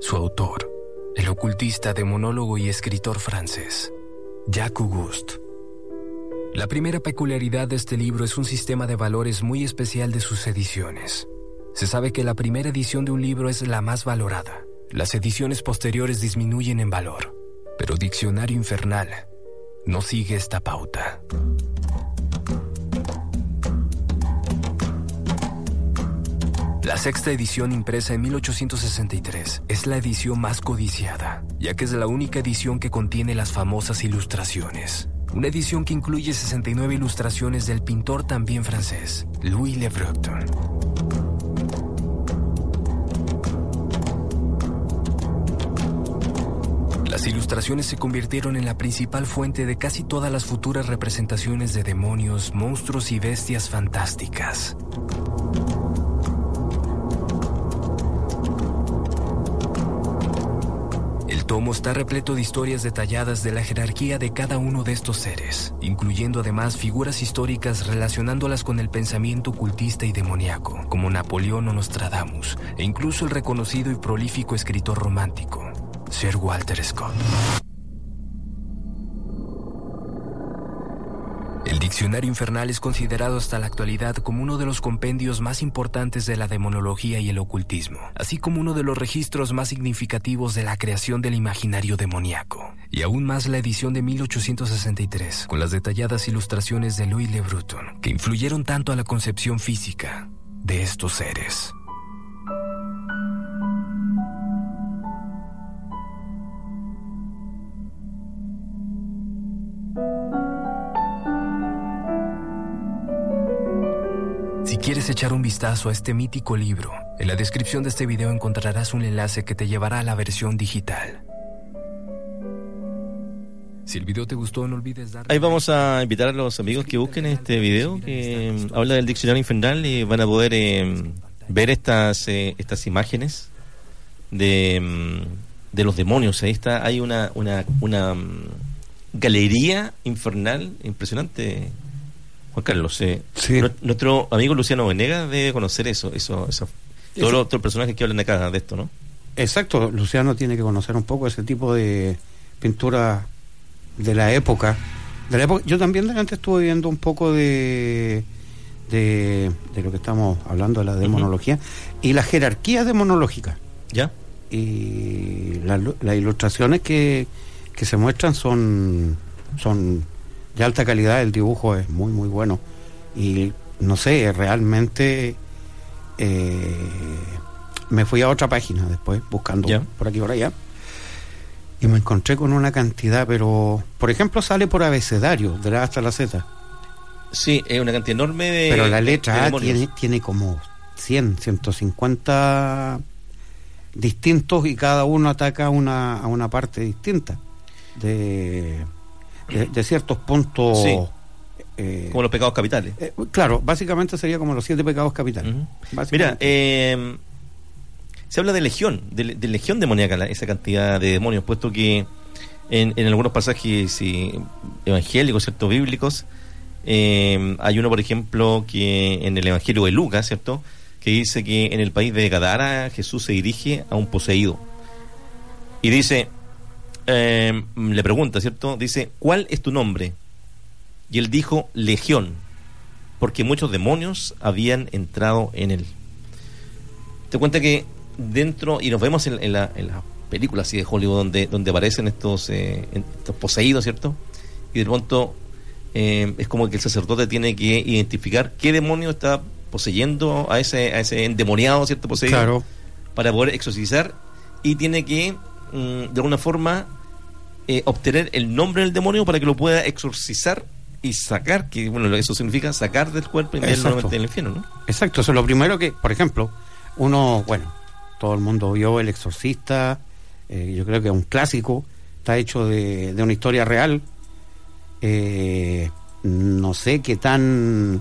H: Su autor, el ocultista, demonólogo y escritor francés, Jacques Auguste. La primera peculiaridad de este libro es un sistema de valores muy especial de sus ediciones. Se sabe que la primera edición de un libro es la más valorada. Las ediciones posteriores disminuyen en valor, pero Diccionario Infernal no sigue esta pauta. La sexta edición impresa en 1863 es la edición más codiciada, ya que es la única edición que contiene las famosas ilustraciones. Una edición que incluye 69 ilustraciones del pintor también francés, Louis Le Breton. Las ilustraciones se convirtieron en la principal fuente de casi todas las futuras representaciones de demonios, monstruos y bestias fantásticas. El tomo está repleto de historias detalladas de la jerarquía de cada uno de estos seres, incluyendo además figuras históricas relacionándolas con el pensamiento ocultista y demoníaco, como Napoleón o Nostradamus, e incluso el reconocido y prolífico escritor romántico, Sir Walter Scott. El Diccionario Infernal es considerado hasta la actualidad como uno de los compendios más importantes de la demonología y el ocultismo, así como uno de los registros más significativos de la creación del imaginario demoníaco. Y aún más la edición de 1863, con las detalladas ilustraciones de Louis Le Breton, que influyeron tanto a la concepción física de estos seres. Quieres echar un vistazo a este mítico libro, en la descripción de este video encontrarás un enlace que te llevará a la versión digital. Si el video te gustó, no olvides darle
D: Ahí vamos a invitar a los amigos que busquen este video que mm, habla del diccionario infernal y van a poder eh, ver estas eh, estas imágenes de, mm, de los demonios. Ahí está, hay una, una, una mm, galería infernal impresionante. Juan Carlos, eh,
E: Sí.
D: nu- nuestro amigo Luciano Venegas debe conocer eso, eso, eso. Todos los otros personajes que hablan acá de esto, ¿no?
E: Exacto, Luciano tiene que conocer un poco ese tipo de pintura de la época. De la época. Yo también delante estuve viendo un poco de, de, de lo que estamos hablando de la demonología y la jerarquía demonológica.
D: ¿Ya?
E: Y la- las ilustraciones que, que se muestran son, son de alta calidad, el dibujo es muy, muy bueno. Y no sé, realmente eh, me fui a otra página después, buscando por aquí y por allá. Y me encontré con una cantidad, pero por ejemplo sale por abecedario, de la A hasta la Z.
D: Sí, es una cantidad enorme de.
E: Pero la letra A tiene, tiene como 100, 150 distintos y cada uno ataca una, a una parte distinta de, de, de ciertos puntos.
D: Sí.
E: eh,
D: Como los pecados capitales.
E: eh, claro, básicamente sería como los siete pecados capitales.
D: Ujú. Mira,
E: Básicamente.
D: eh, se habla de legión, de, de legión demoníaca, la- esa cantidad de demonios, puesto que en, en algunos pasajes evangélicos, ¿cierto? Bíblicos, hay uno, por ejemplo, que en el Evangelio de Lucas, ¿cierto? Que dice que en el país de Gadara Jesús se dirige a un poseído. Y dice, eh, le pregunta, ¿cierto? Dice, ¿cuál es tu nombre? Y él dijo, Legión, porque muchos demonios habían entrado en él. Te cuenta que dentro, y nos vemos en, en la, en las películas así de Hollywood donde, donde aparecen estos, eh, estos poseídos, ¿cierto? Y de pronto eh, es como que el sacerdote tiene que identificar qué demonio está poseyendo a ese, a ese endemoniado, ¿cierto? Poseído
E: claro,
D: para poder exorcizar y tiene que mm, de alguna forma eh, obtener el nombre del demonio para que lo pueda exorcizar y sacar, que bueno, eso significa sacar del cuerpo nuevamente al infierno, ¿no?
E: Exacto, eso es lo primero que, por ejemplo, uno, bueno, todo el mundo vio El Exorcista, eh, yo creo que es un clásico, está hecho de, de una historia real. Eh, no sé qué tan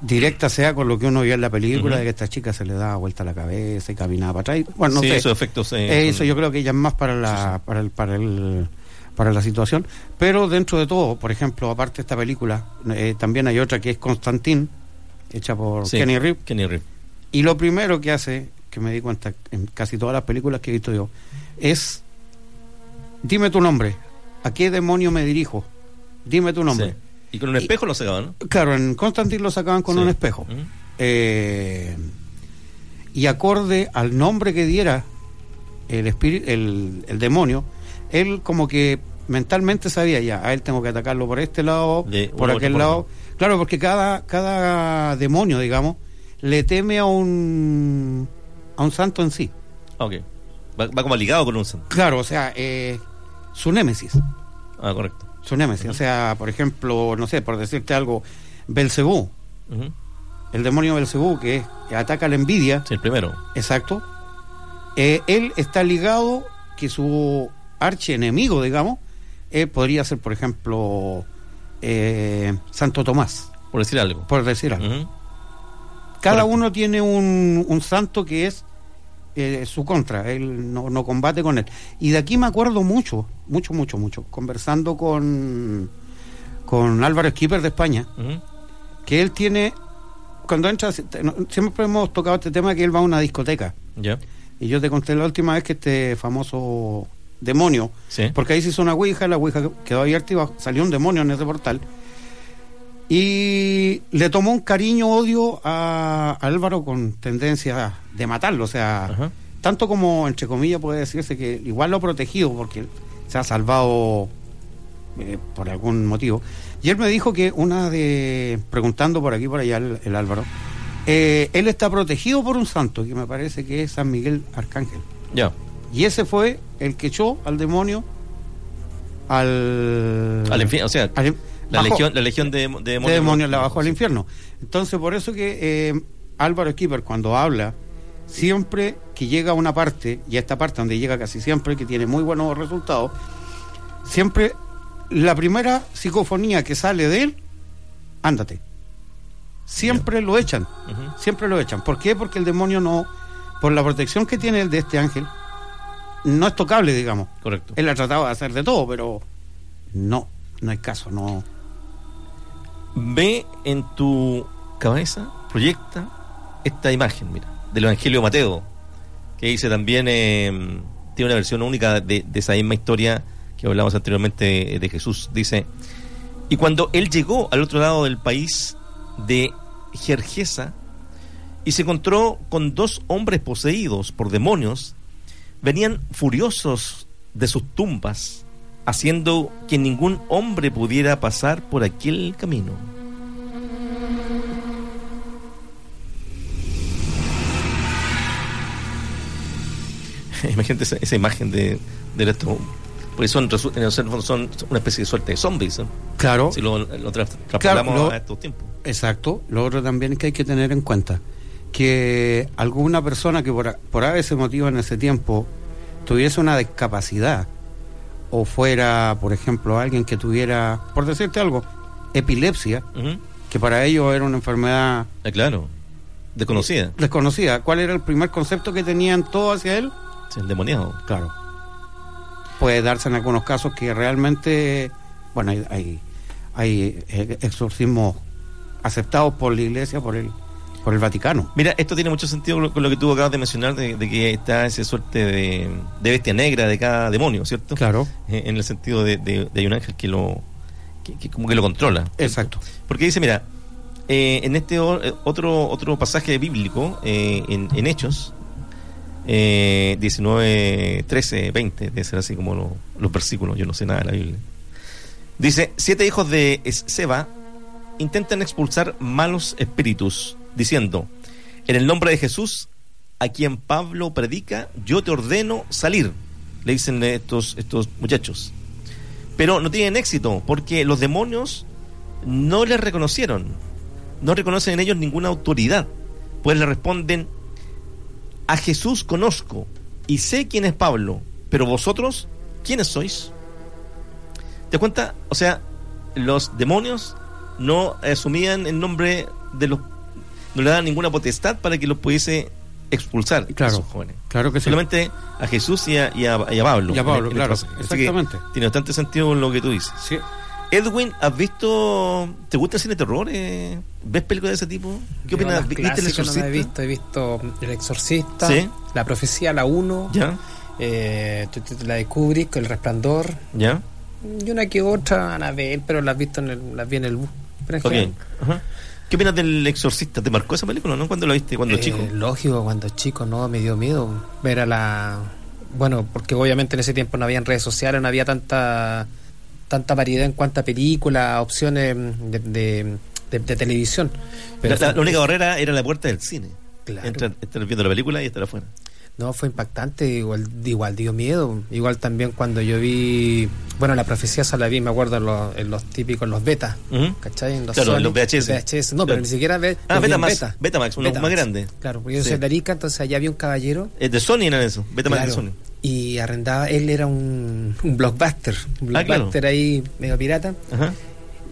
E: directa sea con lo que uno vio en la película, de que esta chica se le daba vuelta la cabeza y caminaba para atrás. Bueno, no
D: sí,
E: sé.
D: esos efectos. eh,
E: Eh, eso yo creo que ya es más para la, para el, para el para la situación. Pero dentro de todo, por ejemplo, aparte de esta película, eh, también hay otra que es Constantine, hecha por
D: sí,
E: Kenny Reeves.
D: Kenny Reeves.
E: Y lo primero que hace, que me di cuenta en casi todas las películas que he visto yo, es dime tu nombre, ¿a qué demonio me dirijo? Dime tu nombre.
D: Sí. Y con un
E: Y-
D: espejo lo sacaban, ¿no?
E: Claro, en Constantine lo sacaban con
D: Sí.
E: un espejo. Eh, y acorde al nombre que diera el, espíritu, el, el demonio, él como que mentalmente sabía ya, a él tengo que atacarlo por este lado,
D: De
E: por aquel lado. Claro, porque cada, cada demonio, digamos, le teme a un, a un santo en sí.
D: Ah, ok. Va, va como ligado con un santo.
E: Claro, o sea, eh, su némesis.
D: Ah, correcto.
E: Su némesis. O sea, por ejemplo, no sé, por decirte algo, Belcebú, el demonio Belcebú, que, es- que ataca la envidia,
D: Sí, el primero.
E: Exacto. Eh, él está ligado que su archienemigo, digamos, eh, podría ser, por ejemplo, eh, Santo Tomás,
D: Por decir algo.
E: por decir algo. Cada
D: correcto.
E: uno tiene un, un santo que es eh, su contra, él no, no combate con él. Y de aquí me acuerdo mucho, mucho, mucho, mucho, conversando con, con Álvaro Skipper de España, que él tiene, cuando entra, siempre hemos tocado este tema que él va a una discoteca. Y yo te conté la última vez que este famoso demonio,
D: Sí.
E: porque ahí se hizo una ouija, la ouija quedó abierta y salió un demonio en ese portal. Y le tomó un cariño, odio a Álvaro con tendencia de matarlo. O sea,
D: Ajá.
E: tanto como, entre comillas, puede decirse que igual lo ha protegido porque se ha salvado eh, por algún motivo. Y él me dijo que una de, preguntando por aquí por allá el, el Álvaro, eh, él está protegido por un santo, que me parece que es San Miguel Arcángel.
D: Ya.
E: Y ese fue el que echó al demonio al...
D: Al infierno, o sea,
E: al-
D: la
E: bajó-
D: legión, la legión de, de demonios.
E: de demonios la bajó al infierno. Entonces, por eso que eh, Álvaro Skipper, cuando habla, siempre que llega a una parte, y a esta parte donde llega casi siempre, que tiene muy buenos resultados, siempre la primera psicofonía que sale de él, ándate. Siempre lo echan, siempre lo echan. ¿Por qué? Porque el demonio no, por la protección que tiene el de este ángel, no es tocable, digamos.
D: Correcto.
E: Él ha tratado de hacer de todo, pero no, no hay caso, no.
D: Ve en tu cabeza, proyecta esta imagen, mira, del Evangelio de Mateo, que dice también, eh, tiene una versión única de, esa misma historia que hablamos anteriormente de Jesús. Dice, y cuando él llegó al otro lado del país de Jerjesa y se encontró con dos hombres poseídos por demonios, venían furiosos de sus tumbas, haciendo que ningún hombre pudiera pasar por aquel camino. Imagínate esa, esa imagen de, de estos. Porque son, en el fondo son una especie de suerte de zombies. ¿no?
E: Claro,
D: Si lo, lo tra- traspolamos
E: lo-
D: a estos tiempos.
E: Exacto. Lo otro también que hay que tener en cuenta que alguna persona que por, por ese motivo en ese tiempo tuviese una discapacidad o fuera, por ejemplo, alguien que tuviera, por decirte algo, epilepsia, que para ellos era una enfermedad
D: Ah, claro. Desconocida.
E: desconocida. ¿Cuál era el primer concepto que tenían todos hacia él?
D: Sí, endemoniado.
E: Claro. Puede darse en algunos casos que realmente, bueno, hay, hay, hay, eh, exorcismos aceptados por la Iglesia, por el, por el Vaticano.
D: Mira, esto tiene mucho sentido con lo- que tú acabas de mencionar, de, de que está esa suerte de, de bestia negra de cada demonio, ¿cierto?
E: Claro.
D: Eh, En el sentido de, de- hay un ángel que lo que, que como que lo controla.
E: Exacto.
D: Porque dice, mira, eh, en este eh, otro otro pasaje bíblico, eh, en, en Hechos, eh, 19, 13, 20, debe ser así como lo- los versículos, yo no sé nada de la Biblia. Dice, siete hijos de Seba intentan expulsar malos espíritus, diciendo, en el nombre de Jesús, a quien Pablo predica, yo te ordeno salir, le dicen estos, estos muchachos. Pero no tienen éxito porque los demonios no les reconocieron. No reconocen en ellos ninguna autoridad. Pues le responden, a Jesús conozco y sé quién es Pablo, pero vosotros, ¿quiénes sois? ¿Te cuenta? O sea, los demonios no asumían el nombre de los... No le daban ninguna potestad para que los pudiese expulsar a
E: Claro,
D: esos jóvenes.
E: claro que sí.
D: Solamente a Jesús y a, y a- y a Pablo.
E: Y a Pablo,
D: en- en
E: claro,
D: este que
E: exactamente.
D: tiene bastante sentido lo que tú dices.
E: Sí.
D: Edwin, ¿has visto... ¿Te gusta el cine de terror? eh? ¿Ves películas de ese tipo? ¿Qué
F: Yo
D: opinas? ¿Viste El
F: no
D: Exorcista?
F: las he visto, he visto El Exorcista,
D: Sí.
F: La Profecía, la 1,
D: ¿Ya?
F: eh, la de Kubrick, El Resplandor,
D: ¿Ya?
F: y una que otra, Anabel, pero las, visto en el, las vi en el bus. Pero en
D: Ok.
F: general,
D: Ajá. ¿Qué opinas del Exorcista? ¿Te marcó esa película, no? ¿Cuándo la viste? ¿Cuando
F: eh,
D: chico?
F: Lógico, cuando chico, no, me dio miedo ver a la... Bueno, porque obviamente en ese tiempo no había redes sociales, no había tanta tanta variedad en cuanto a películas, opciones de, de, de- de televisión. Pero
D: la, la-
F: fue-
D: la única barrera era la puerta del cine.
F: Claro.
D: Entrar, estar viendo la película y estar afuera.
F: No, fue impactante, igual, igual dio miedo. Igual también cuando yo vi, bueno, la profecía esa la vi, me acuerdo, en los, en los típicos, en los beta,
D: Ujú.
F: ¿cachai? En los
D: Claro,
F: Sony,
D: los VHS.
F: VHS. No, pero
D: Claro.
F: ni siquiera ve,
D: Ah,
F: vi en
D: Betamax, Betamax, uno más grande.
F: Claro, porque yo
D: Sí.
F: soy de Arica, entonces allá había un caballero.
D: Es de Sony eran eso. Vete más de
F: claro,
D: Sony.
F: y arrendaba, él era un, un blockbuster, un
D: Ah, claro.
F: blockbuster ahí medio pirata.
D: Ajá.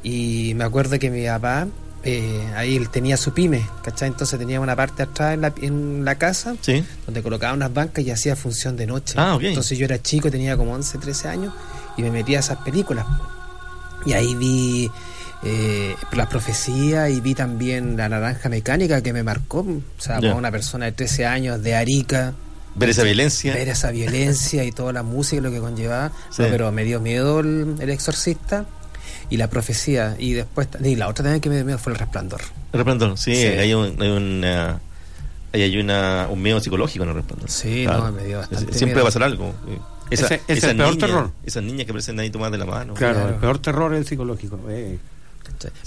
F: Y me acuerdo que mi papá, eh, ahí él tenía su pyme, ¿cachai? Entonces tenía una parte atrás en la, en la casa
D: Sí.
F: donde colocaba unas bancas y hacía función de noche.
D: Ah, ok.
F: Entonces yo era chico, tenía como 11, 13 años y me metía a esas películas. Y ahí vi eh, la profecía y vi también la naranja mecánica que me marcó. O sea, para una persona de 13 años de Arica,
D: Ver esa violencia.
F: ver esa violencia y toda la música y lo que conllevaba.
D: Sí.
F: No, pero me dio miedo el, el exorcista y la profecía. Y después, y la otra también que me dio miedo fue el resplandor.
D: El resplandor, sí,
F: Sí.
D: hay, un, hay una. Hay una, un miedo psicológico en el resplandor.
F: Sí, no, me dio bastante
D: Siempre
F: miedo.
D: va a pasar algo. Esa,
E: Ese- ese es el peor terror.
D: Esas niñas que aparecen ahí tomadas de la mano.
E: Claro,
F: Claro.
E: el peor terror es el psicológico. eh.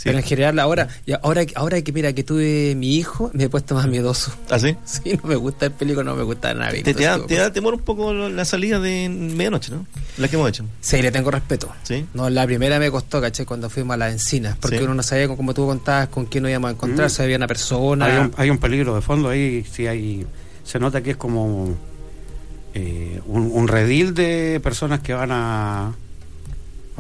F: Pero en general ahora, y ahora, ahora que mira que tuve mi hijo, me he puesto más miedoso.
D: ¿Ah, sí?
F: Sí, no me gusta el película, no me gusta nada.
D: Te, te da, te da temor un poco la salida de medianoche, ¿no? La que hemos hecho.
F: Sí, le tengo respeto.
D: Sí.
F: No, la primera me costó, ¿cachai? Cuando fuimos a las encinas, porque
D: Sí.
F: uno no sabía, como tú contabas, con quién nos íbamos a encontrar,
E: Mm.
F: si había una persona.
E: Hay, un, hay un peligro de fondo ahí, sí hay, se nota que es como eh, un, un redil de personas que van a,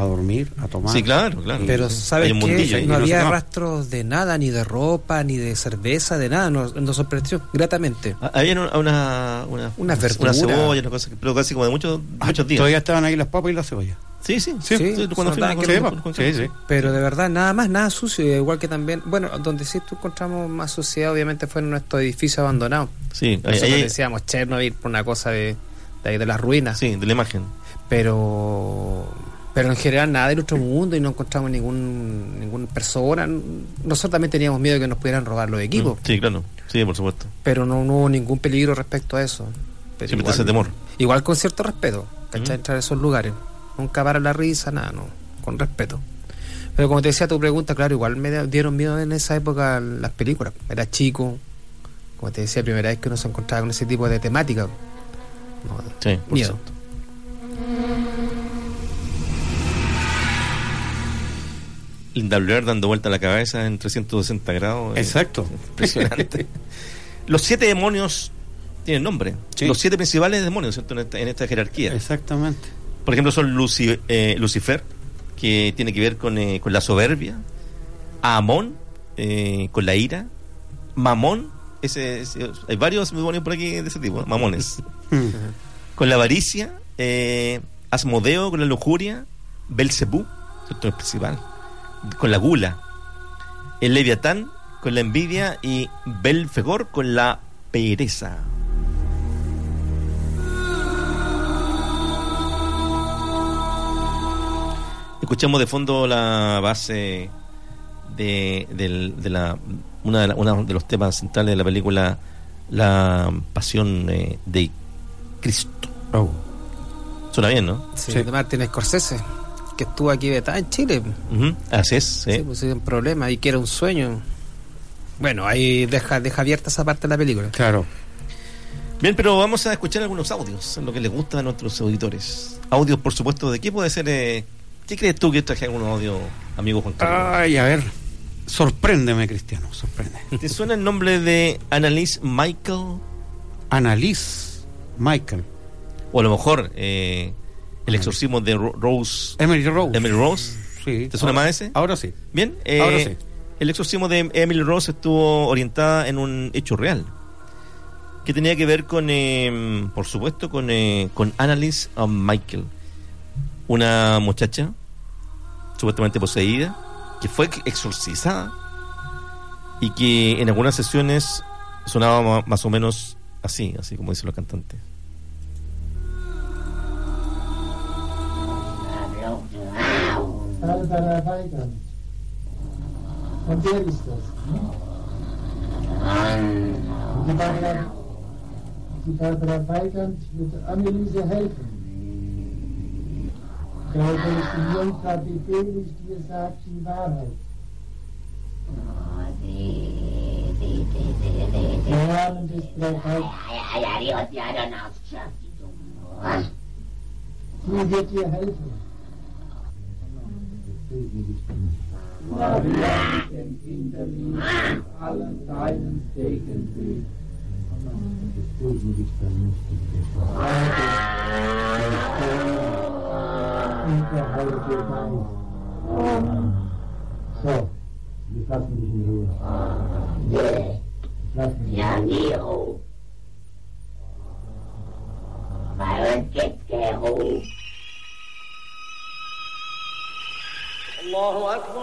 E: a dormir, a tomar.
D: Sí, claro, claro.
F: Pero. ¿sabes qué? No había rastros de nada, ni de ropa, ni de cerveza, de nada. Nos, nos sorprendió gratamente.
D: Ah, Había una, una, una, una cebolla, una cosa, que- pero casi como de muchos,
E: Ah,
D: muchos días.
E: Todavía estaban ahí las papas y la cebolla.
D: Sí, sí,
F: Sí,
D: cuando
F: que
D: con- con-
E: Sí, sí.
F: Pero de verdad, nada más, nada sucio. Igual que también, bueno, donde sí tú encontramos más suciedad, obviamente fue en nuestro edificio abandonado.
D: Sí, ahí- ahí-
F: decíamos Chernobyl por una cosa de, de, ahí de las ruinas.
D: sí, de la imagen.
F: Pero pero en general nada del otro mundo y no encontramos ningún ninguna persona. Nosotros también teníamos miedo de que nos pudieran robar los equipos,
D: Mm, Sí, claro. Sí, por supuesto.
F: pero no, no hubo ningún peligro respecto a eso. Pero
D: Siempre te hace temor.
F: Igual con cierto respeto, ¿cachai?
D: Mm.
F: Entrar a esos lugares. Nunca para la risa, nada, no. Con respeto. Pero como te decía tu pregunta, claro, igual me dieron miedo en esa época las películas. Era chico, como te decía, primera vez que uno se encontraba con ese tipo de temática. No,
D: Sí, por
F: Miedo.
D: cierto. Linda Blair dando vuelta la cabeza en 360 grados. eh,
E: Exacto.
D: Impresionante. Los siete demonios tienen nombre.
E: Sí.
D: Los siete principales demonios ¿cierto? En, esta, en esta jerarquía.
E: Exactamente.
D: Por ejemplo, son Luci- eh, Lucifer, que tiene que ver con, eh, con la soberbia. Amón, eh, con la ira. Mamón, ese, ese- hay varios demonios por aquí de ese tipo, mamones. Con la avaricia. Eh, Asmodeo, con la lujuria. Belcebú, ¿cierto? el principal. Con la gula. El Leviatán, con la envidia. Y Belfegor, con la pereza. Escuchamos de fondo la base de, del- de la, una de la- uno de los temas centrales de la película La Pasión eh, de Cristo.
E: Oh.
D: Suena bien, ¿no?
F: Sí,
E: Sí.
F: de Martin Scorsese, que estuvo aquí vetado en Chile.
D: Ujú, Así es, sí.
F: Sí, pues un problema y que era un sueño. Bueno, ahí deja, deja abierta esa parte de la película.
E: Claro.
D: Bien, pero vamos a escuchar algunos audios, lo que les gusta a nuestros auditores. Audios, por supuesto, ¿de qué puede ser? eh, ¿Qué crees tú que traje algún audio, amigo Juan Carlos?
E: Ay, a ver. Sorpréndeme, Cristiano, sorprende.
D: ¿Te suena el nombre de Annalise Michael?
E: Annalise Michael.
D: O a lo mejor eh, el exorcismo de Ro- Rose.
E: Emily Rose.
D: Emily Rose.
E: Sí.
D: ¿Te suena
E: ahora-
D: más ese?
E: Ahora sí.
D: Bien. eh,
E: Ahora sí.
D: El exorcismo de Emily Rose estuvo orientada en un hecho real. Que tenía que ver con, eh, por supuesto, con, eh, con Annalise um, Michael. Una muchacha supuestamente poseída, que fue exorcizada y que en algunas sesiones sonaba más o menos así, así como dicen los cantantes.
I: Barbara Weigand. Von wer ist das? Und die Barbara, die Barbara Weigand wird Anneliese helfen. Glaube ich die Jungfrau befehlig, dir sagt die Wahrheit. Der Namen des Brauchers. Sie wird dir helfen für Maria empfinde mich aus allen deinen Segen für. So, wir fassen dich in Ruhe. Ja, Niro.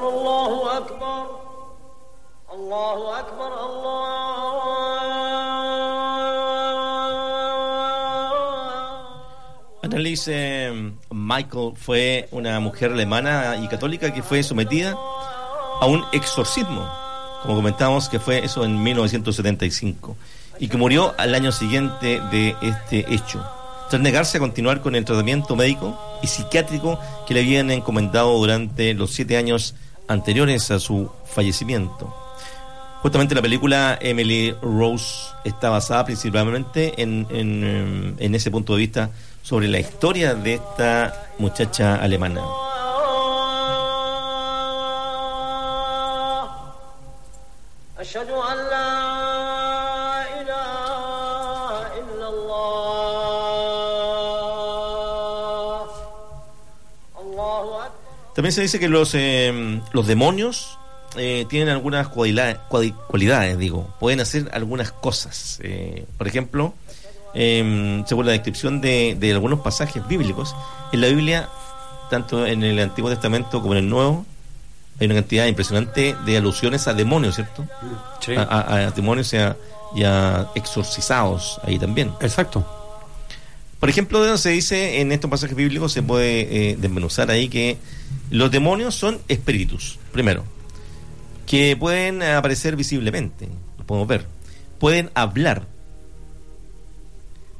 J: الله أكبر الله أكبر الله أكبر الله
D: Annalise eh, Michael fue una mujer alemana y católica que fue sometida a un exorcismo, como comentamos que fue eso en 1975, y que murió al año siguiente de este hecho, tras negarse a continuar con el tratamiento médico y psiquiátrico que le habían encomendado durante los siete años anteriores a su fallecimiento. Justamente la película Emily Rose está basada principalmente en, en, em, ese punto de vista sobre la historia de esta muchacha alemana. También se dice que los, em, los demonios eh, tienen algunas cualidades, cuali- cualidades, digo, pueden hacer algunas cosas. Eh, por ejemplo, em, según la descripción de, de algunos pasajes bíblicos, en la Biblia, tanto en el Antiguo Testamento como en el Nuevo, hay una cantidad impresionante de alusiones a demonios, ¿cierto?
E: Sí.
D: A, a- a demonios y a, y a exorcizados ahí también.
E: Exacto.
D: Por ejemplo, se dice en estos pasajes bíblicos, se puede eh, desmenuzar ahí que los demonios son espíritus, primero, que pueden aparecer visiblemente, los podemos ver, pueden hablar,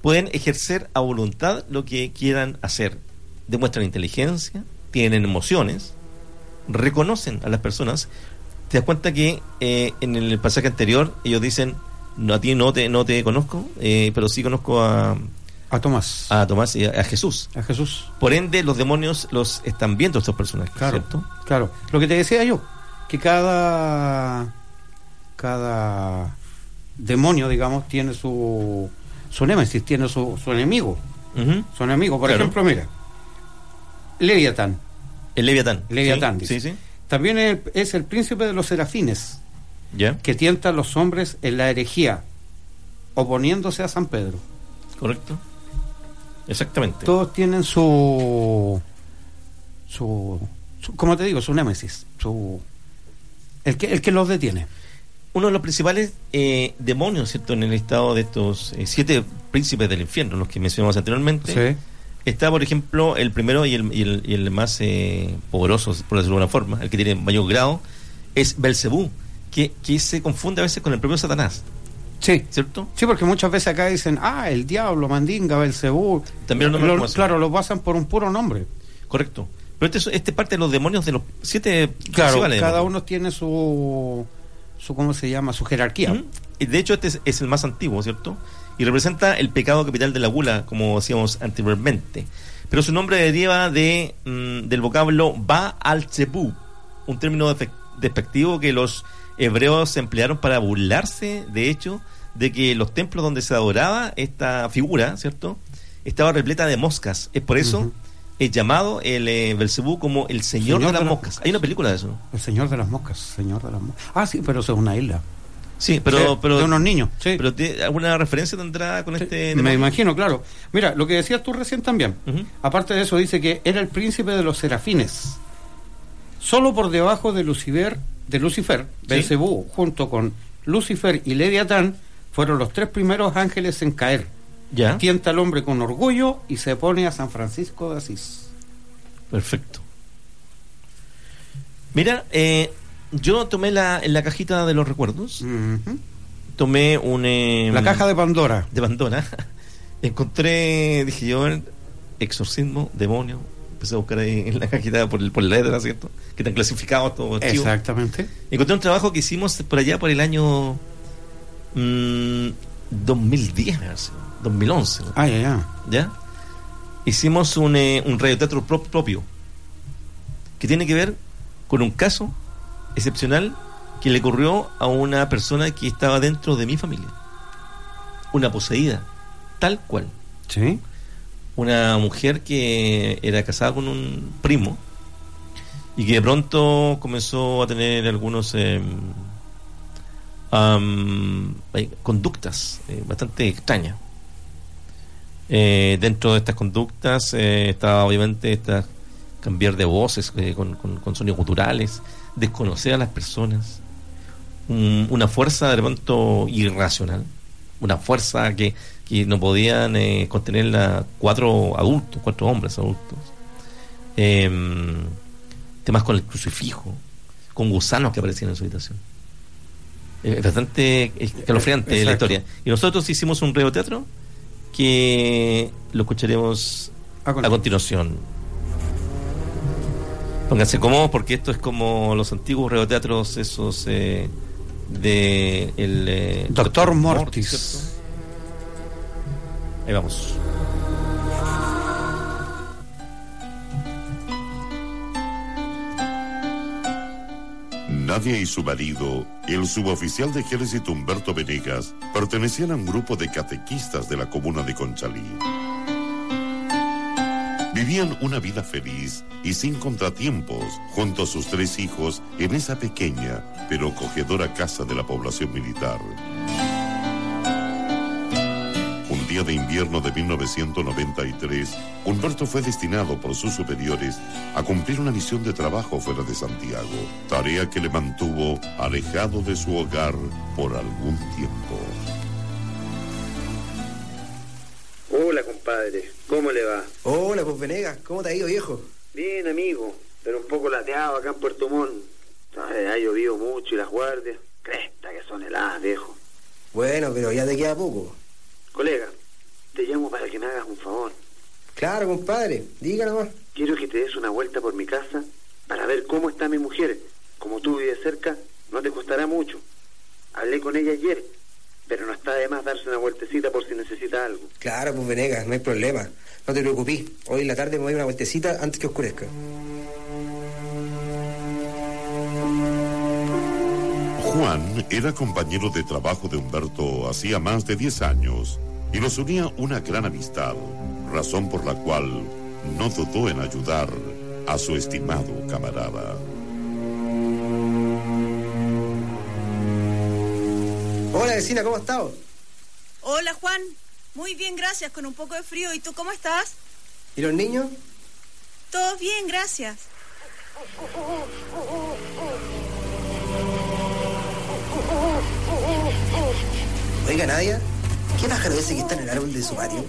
D: pueden ejercer a voluntad lo que quieran hacer, demuestran inteligencia, tienen emociones, reconocen a las personas. Te das cuenta que eh, en el pasaje anterior ellos dicen, a ti no te, no te conozco, eh, pero sí conozco a,
E: A Tomás.
D: a Tomás y a, a Jesús.
E: A Jesús.
D: Por ende, los demonios los están viendo estos personajes,
E: Claro.
D: ¿cierto?
E: Claro. Lo que te decía yo, que cada cada demonio, digamos, tiene su su némesis, tiene su, su enemigo. Su enemigo. Por
D: Claro.
E: ejemplo, mira, Leviatán.
D: El Leviatán.
E: Leviatán,
D: Sí,
E: dice.
D: sí, sí.
E: También es, es el príncipe de los serafines,
D: Ya,
E: que tienta a los hombres en la herejía, oponiéndose a San Pedro.
D: correcto. Exactamente.
E: Todos tienen su, su, su como te digo, su némesis, su el que el que los detiene.
D: Uno de los principales eh, demonios, ¿cierto? En el estado de estos eh, siete príncipes del infierno, los que mencionamos anteriormente,
E: Sí.
D: está, por ejemplo, el primero y el, y el, y el más eh, poderoso, por decirlo de alguna forma, el que tiene mayor grado, es Belcebú, que, que se confunde a veces con el propio Satanás,
E: Sí.
D: ¿cierto?
E: Sí, porque muchas veces acá dicen, ah, el diablo, mandinga, Belcebú.
D: También lo así.
E: Claro, lo pasan por un puro nombre.
D: Correcto. Pero este, es- este es parte de los demonios de los siete
E: Claro, cada uno tiene su, su, ¿cómo se llama? Su jerarquía.
D: Ujú. Y de hecho, este es, es el más antiguo, ¿cierto? y representa el pecado capital de la gula, como decíamos anteriormente. Pero su nombre deriva de, mm, del vocablo Ba al un término despectivo que los hebreos emplearon para burlarse, de hecho, de que los templos donde se adoraba esta figura, ¿cierto? Estaba repleta de moscas. Es por eso es llamado el eh, Belcebú como el señor, de las moscas. Hay una película de eso.
E: El señor de las moscas, señor de las moscas. Ah, sí, pero eso es una isla.
D: Sí, pero,
E: Sí,
D: pero
E: de unos niños, sí.
D: Pero te- alguna referencia tendrá con este
E: Me imagino, claro. Mira, lo que decías tú recién también. Aparte de eso, dice que era el príncipe de los serafines. Solo por debajo de Lucifer, de Lucifer, Belcebú, junto con Lucifer y Leviatán, fueron los tres primeros ángeles en caer.
D: Ya.
E: Tienta al hombre con orgullo y se pone a San Francisco de Asís.
D: Perfecto. Mira, eh, yo tomé la, en la cajita de los recuerdos, tomé un... eh,
E: La caja de Pandora.
D: de Pandora. Encontré, dije yo, exorcismo, demonio. Empecé a buscar ahí en la cajita por, el- por letra, ¿cierto? Que están clasificados todos. archivos.
E: Exactamente.
D: Encontré un trabajo que hicimos por allá por el año mm, 2010, me parece, 2011. ¿no?
E: Ah, ya, ya.
D: ¿Ya? Hicimos un, eh, un radioteatro pro- propio que tiene que ver con un caso excepcional que le ocurrió a una persona que estaba dentro de mi familia. Una poseída, tal cual.
E: Sí.
D: Una mujer que era casada con un primo y que de pronto comenzó a tener algunos am, eh, conductas bastante extrañas. Eh, dentro de estas conductas eh, estaba obviamente esta cambiar de voces eh, con, con- con sonidos culturales, desconocer a las personas, un- una fuerza de pronto irracional, una fuerza que, que no podían eh, contenerla cuatro adultos, cuatro hombres adultos. Em, temas con el crucifijo, con gusanos que aparecían en su habitación. Eh, Es bastante escalofriante la
E: Exacto.
D: historia. Y nosotros hicimos un radioteatro que lo escucharemos
E: A
D: a
E: continuación.
D: Pónganse cómodos porque esto es como los antiguos radioteatros esos eh, de el eh,
E: Doctor Mortis.
D: Ahí vamos.
K: Nadia y su marido, el suboficial de ejército Humberto Venegas, pertenecían a un grupo de catequistas de la comuna de Conchalí. Vivían una vida feliz y sin contratiempos junto a sus tres hijos en esa pequeña pero acogedora casa de la población militar. Día de invierno de 1993, Humberto fue destinado por sus superiores a cumplir una misión de trabajo fuera de Santiago, tarea que le mantuvo alejado de su hogar por algún tiempo.
L: Hola, compadre. ¿Cómo le va?
M: Hola, pues Venegas, ¿cómo te ha ido, viejo?
L: Bien, amigo, pero un poco lateado acá en Puerto Montt. Ha llovido mucho y las guardias. Cresta que son heladas, viejo.
M: Bueno, pero ya te queda poco.
L: Colega, te llamo para que me hagas un favor.
M: Claro, compadre, diga nomás.
L: Quiero que te des una vuelta por mi casa para ver cómo está mi mujer. Como tú vives cerca, no te costará mucho. Hablé con ella ayer, pero no está de más darse una vueltecita por si necesita algo.
M: Claro, pues Venegas, no hay problema. No te preocupes. Hoy en la tarde me voy a una vueltecita antes que oscurezca.
K: Juan era compañero de trabajo de Humberto hacía más de 10 años y los unía una gran amistad, razón por la cual no dudó en ayudar a su estimado camarada.
M: Hola, vecina, ¿cómo has estado?
N: Hola Juan, muy bien, gracias, con un poco de frío. ¿Y tú cómo estás?
M: ¿Y los niños?
N: Todo bien, gracias.
M: Oiga, Nadia, ¿qué pájaro ese que está en el árbol de su patio?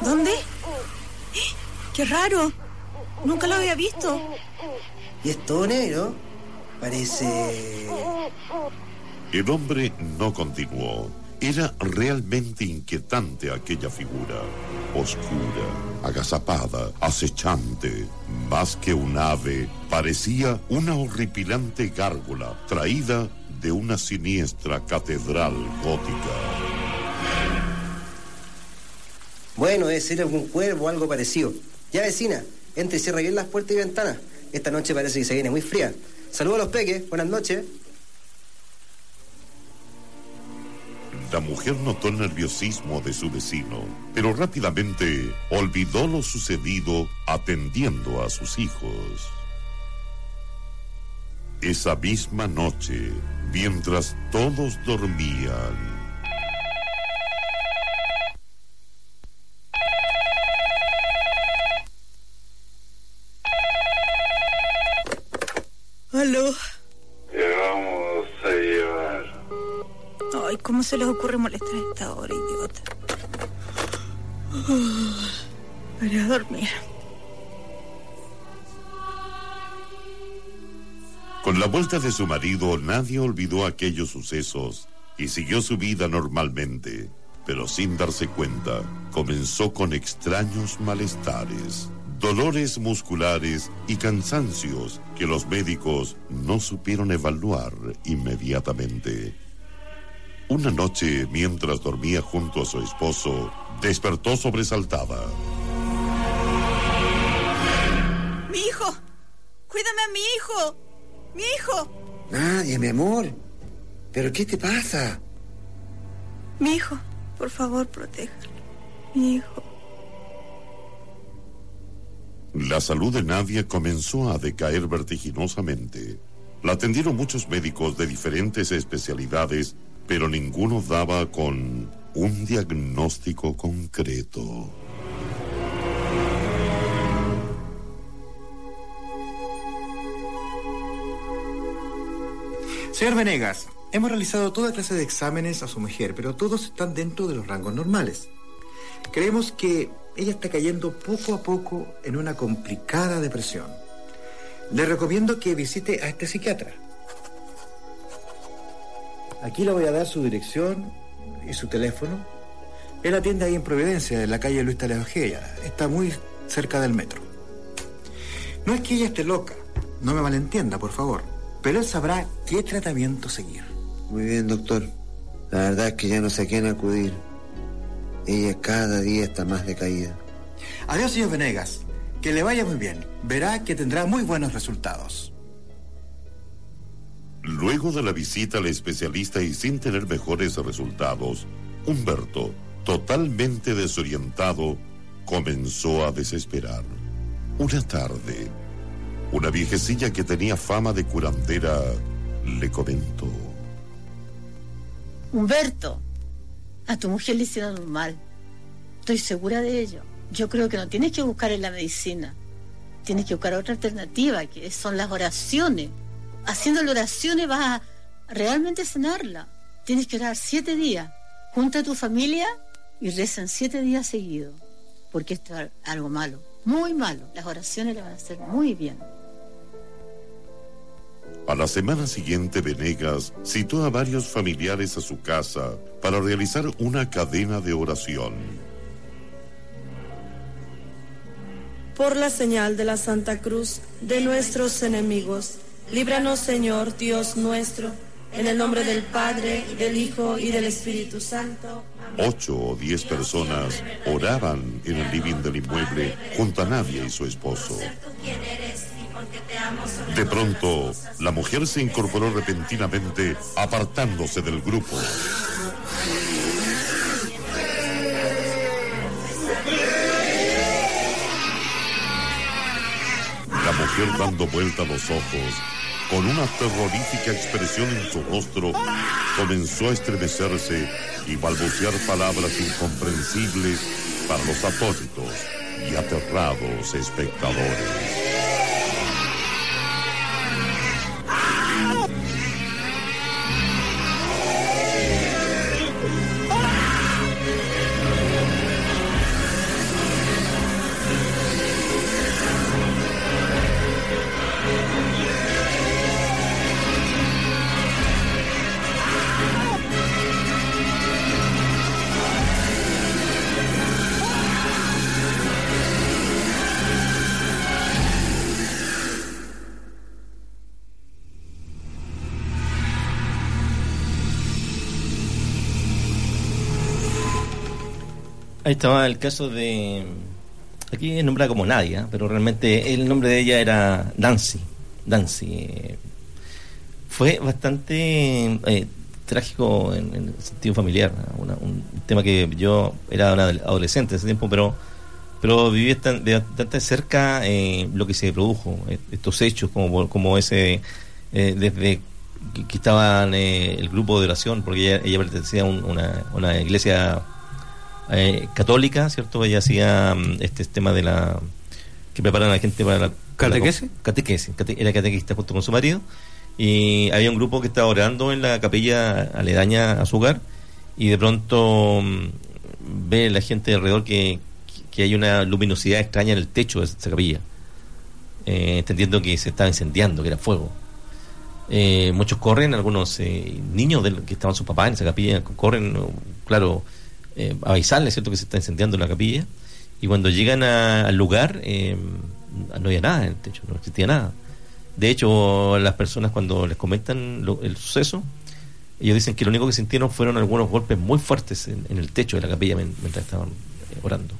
N: ¿Dónde? ¡Eh! ¡Qué raro! Nunca lo había visto.
M: Y es todo negro. Parece...
K: El hombre no continuó. Era realmente inquietante aquella figura. Oscura, agazapada, acechante. Más que un ave, parecía una horripilante gárgola traída de una siniestra catedral gótica.
M: Bueno, debe ser algún cuervo o algo parecido. Ya, vecina, entre y cierra bien las puertas y ventanas. Esta noche parece que se viene muy fría. Saludos a los peques, buenas noches.
K: La mujer notó el nerviosismo de su vecino, pero rápidamente olvidó lo sucedido atendiendo a sus hijos. Esa misma noche, mientras todos dormían,
N: Aló.
O: ¿Qué vamos a llevar?
N: Ay, ¿cómo se les ocurre molestar a esta hora, idiota? Para a dormir.
K: Con la vuelta de su marido, nadie olvidó aquellos sucesos y siguió su vida normalmente, pero sin darse cuenta, comenzó con extraños malestares, dolores musculares y cansancios que los médicos no supieron evaluar inmediatamente. Una noche, mientras dormía junto a su esposo, despertó sobresaltada.
N: ¡Mi hijo! ¡Cuídame a mi hijo! ¡Mi hijo!
M: Nadie, mi amor. ¿Pero qué te pasa?
N: Mi hijo, por favor, protéjalo. Mi hijo.
K: La salud de Nadia comenzó a decaer vertiginosamente. La atendieron muchos médicos de diferentes especialidades, pero ninguno daba con un diagnóstico concreto.
P: Señor Venegas, hemos realizado toda clase de exámenes a su mujer, pero todos están dentro de los rangos normales. Creemos que ella está cayendo poco a poco en una complicada depresión. Le recomiendo que visite a este psiquiatra. Aquí le voy a dar su dirección y su teléfono. Él atiende ahí en Providencia, en la calle Luis Taledo Ojeda. Está muy cerca del metro. No es que ella esté loca, no me malentienda, por favor, pero él sabrá qué tratamiento seguir.
Q: Muy bien, doctor. La verdad es que ya no sé a quién acudir. Ella cada día está más decaída.
P: Adiós, señor Venegas. Que le vaya muy bien. Verá que tendrá muy buenos resultados.
K: Luego de la visita al especialista y sin tener mejores resultados, Humberto, totalmente desorientado, comenzó a desesperar. Una tarde, una viejecilla que tenía fama de curandera le comentó.
R: Humberto, a tu mujer le hicieron mal. Estoy segura de ello. Yo creo que no tienes que buscar en la medicina. Tienes que buscar otra alternativa, que son las oraciones. Haciendo las oraciones vas a realmente sanarla. Tienes que orar siete días. Junta a tu familia y rezan siete días seguidos. Porque esto es algo malo, muy malo. Las oraciones le van a hacer muy bien.
K: A la semana siguiente, Venegas citó a varios familiares a su casa para realizar una cadena de oración.
S: Por la señal de la Santa Cruz de nuestros enemigos, líbranos Señor Dios nuestro, en el nombre del Padre, del Hijo y del Espíritu Santo.
K: Ocho o diez personas oraban en el living del inmueble junto a Nadia y su esposo. De pronto, la mujer se incorporó repentinamente, apartándose del grupo. La mujer dando vuelta a los ojos, con una terrorífica expresión en su rostro, comenzó a estremecerse y balbucear palabras incomprensibles para los atónitos y aterrados espectadores.
D: Ahí estaba el caso de. Aquí es nombrada como Nadia, pero realmente el nombre de ella era Nancy. Nancy. eh, Fue bastante eh, trágico en, el sentido familiar. Una- un tema que yo era una adolescente en ese tiempo, pero pero viví tan- de cerca eh, lo que se produjo, eh, estos hechos, como, como ese, desde que, que estaban el grupo de oración, porque ella, ella pertenecía a un- una, una iglesia eh, católica, ¿cierto? Ella hacía mm, este tema de la. que preparan a la gente para la.
E: ¿Catequesis?
D: catequesis, cate- era catequista junto con su marido. Y había un grupo que estaba orando en la capilla aledaña a su hogar. Y de pronto mm, ve la gente alrededor que, que hay una luminosidad extraña en el techo de esa capilla. Eh, entendiendo que se estaba incendiando, que era fuego. Eh, muchos corren, algunos eh, niños que estaban sus papás en esa capilla corren, claro, eh, a avisarles, ¿cierto?, que se está incendiando la capilla. Y cuando llegan a- al lugar, eh, no había nada en el techo, no existía nada. De hecho, las personas cuando les comentan lo- el suceso, ellos dicen que lo único que sintieron fueron algunos golpes muy fuertes en, el techo de la capilla mientras estaban eh, orando.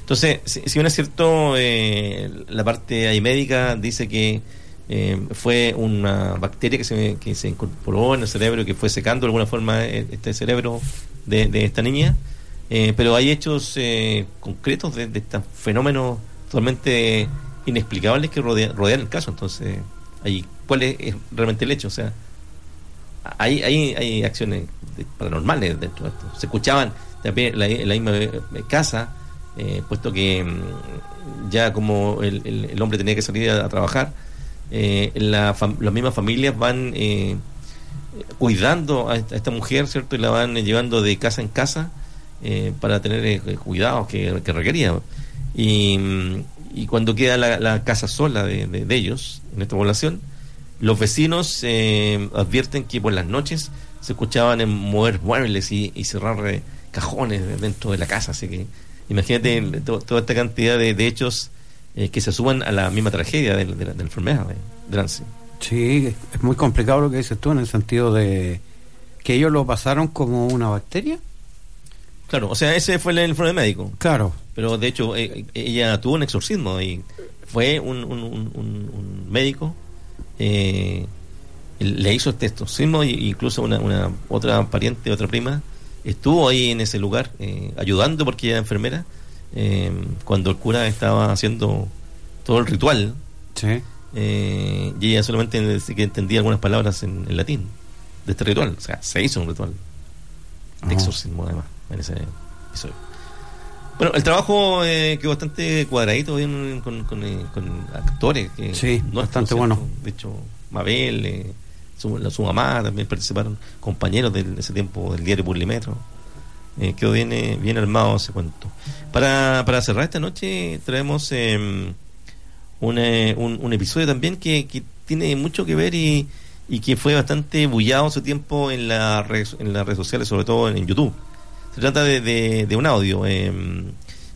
D: Entonces, si, si bien es cierto, eh, la parte ahí médica dice que eh, fue una bacteria que se, que se incorporó en el cerebro que fue secando de alguna forma este cerebro de esta niña, eh, pero hay hechos eh, concretos de, de estos fenómenos totalmente inexplicables que rodea- rodean el caso. Entonces, ahí, ¿cuál es, realmente el hecho? O sea, hay, hay, hay acciones paranormales dentro de esto. Se escuchaban también en la misma eh, casa, eh, puesto que mm, ya como el, hombre tenía que salir a, trabajar, eh, las mismas familias van cuidando a esta, a esta mujer, ¿cierto? Y la van llevando de casa en casa eh, para tener eh, cuidados que, que requería. Y, mm, y cuando queda la, la casa sola de, de- de ellos, en esta población, los vecinos eh, advierten que por las noches se escuchaban en mover muebles y, y cerrar eh, cajones dentro de la casa. Así que imagínate to- toda esta cantidad de, de hechos que se suman a la misma tragedia de, la- la, enfermedad de, de Nancy.
E: Sí, es muy complicado lo que dices tú en el sentido de que ellos lo pasaron como una bacteria.
D: Claro, o sea, ese fue el informe médico.
E: Claro.
D: Pero de hecho, eh, ella tuvo un exorcismo y fue un, un- un- médico, eh, le hizo este exorcismo y incluso una, una otra pariente, otra prima, estuvo ahí en ese lugar eh, ayudando porque ella era enfermera eh, cuando el cura estaba haciendo todo el ritual.
E: Sí.
D: eh, y ella solamente que entendía algunas palabras en, en latín de este ritual. O sea, se hizo un ritual de
E: Ah.
D: exorcismo además en ese episodio. Bueno, el trabajo eh, quedó bastante cuadradito bien con, con, eh, con actores. Que
E: Sí,
D: nuestros,
E: bastante bueno.
D: De hecho, Mabel, eh, su, la- su mamá también participaron, compañeros de ese tiempo del diario Publimetro. Eh, quedó bien, eh, bien armado ese cuento. Para, para cerrar esta noche traemos eh, un, eh, un, un episodio también que, que tiene mucho que ver y, y que fue bastante bullado su tiempo en, la en las redes sociales, sobre todo en, en YouTube. Se trata de, de- de un audio eh,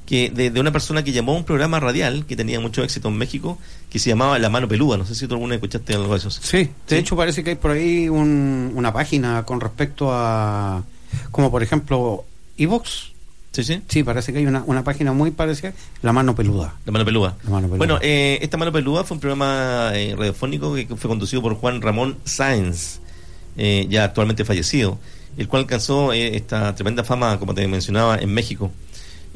D: que de, de una persona que llamó a un programa radial que tenía mucho éxito en México que se llamaba La Mano Peluda. No sé si tú alguna vez escuchaste algo de eso.
E: Sí, de hecho parece que hay por ahí un- una página con respecto a, como por ejemplo, Evox.
D: Sí, sí.
E: Sí, parece que hay una, una página muy parecida, La Mano Peluda.
D: La mano peluda.
E: La Mano Peluda.
D: Bueno, eh, esta mano peluda fue un programa eh, radiofónico que fue conducido por Juan Ramón Sáenz, eh, ya actualmente fallecido, el cual alcanzó eh, esta tremenda fama, como te mencionaba, en México.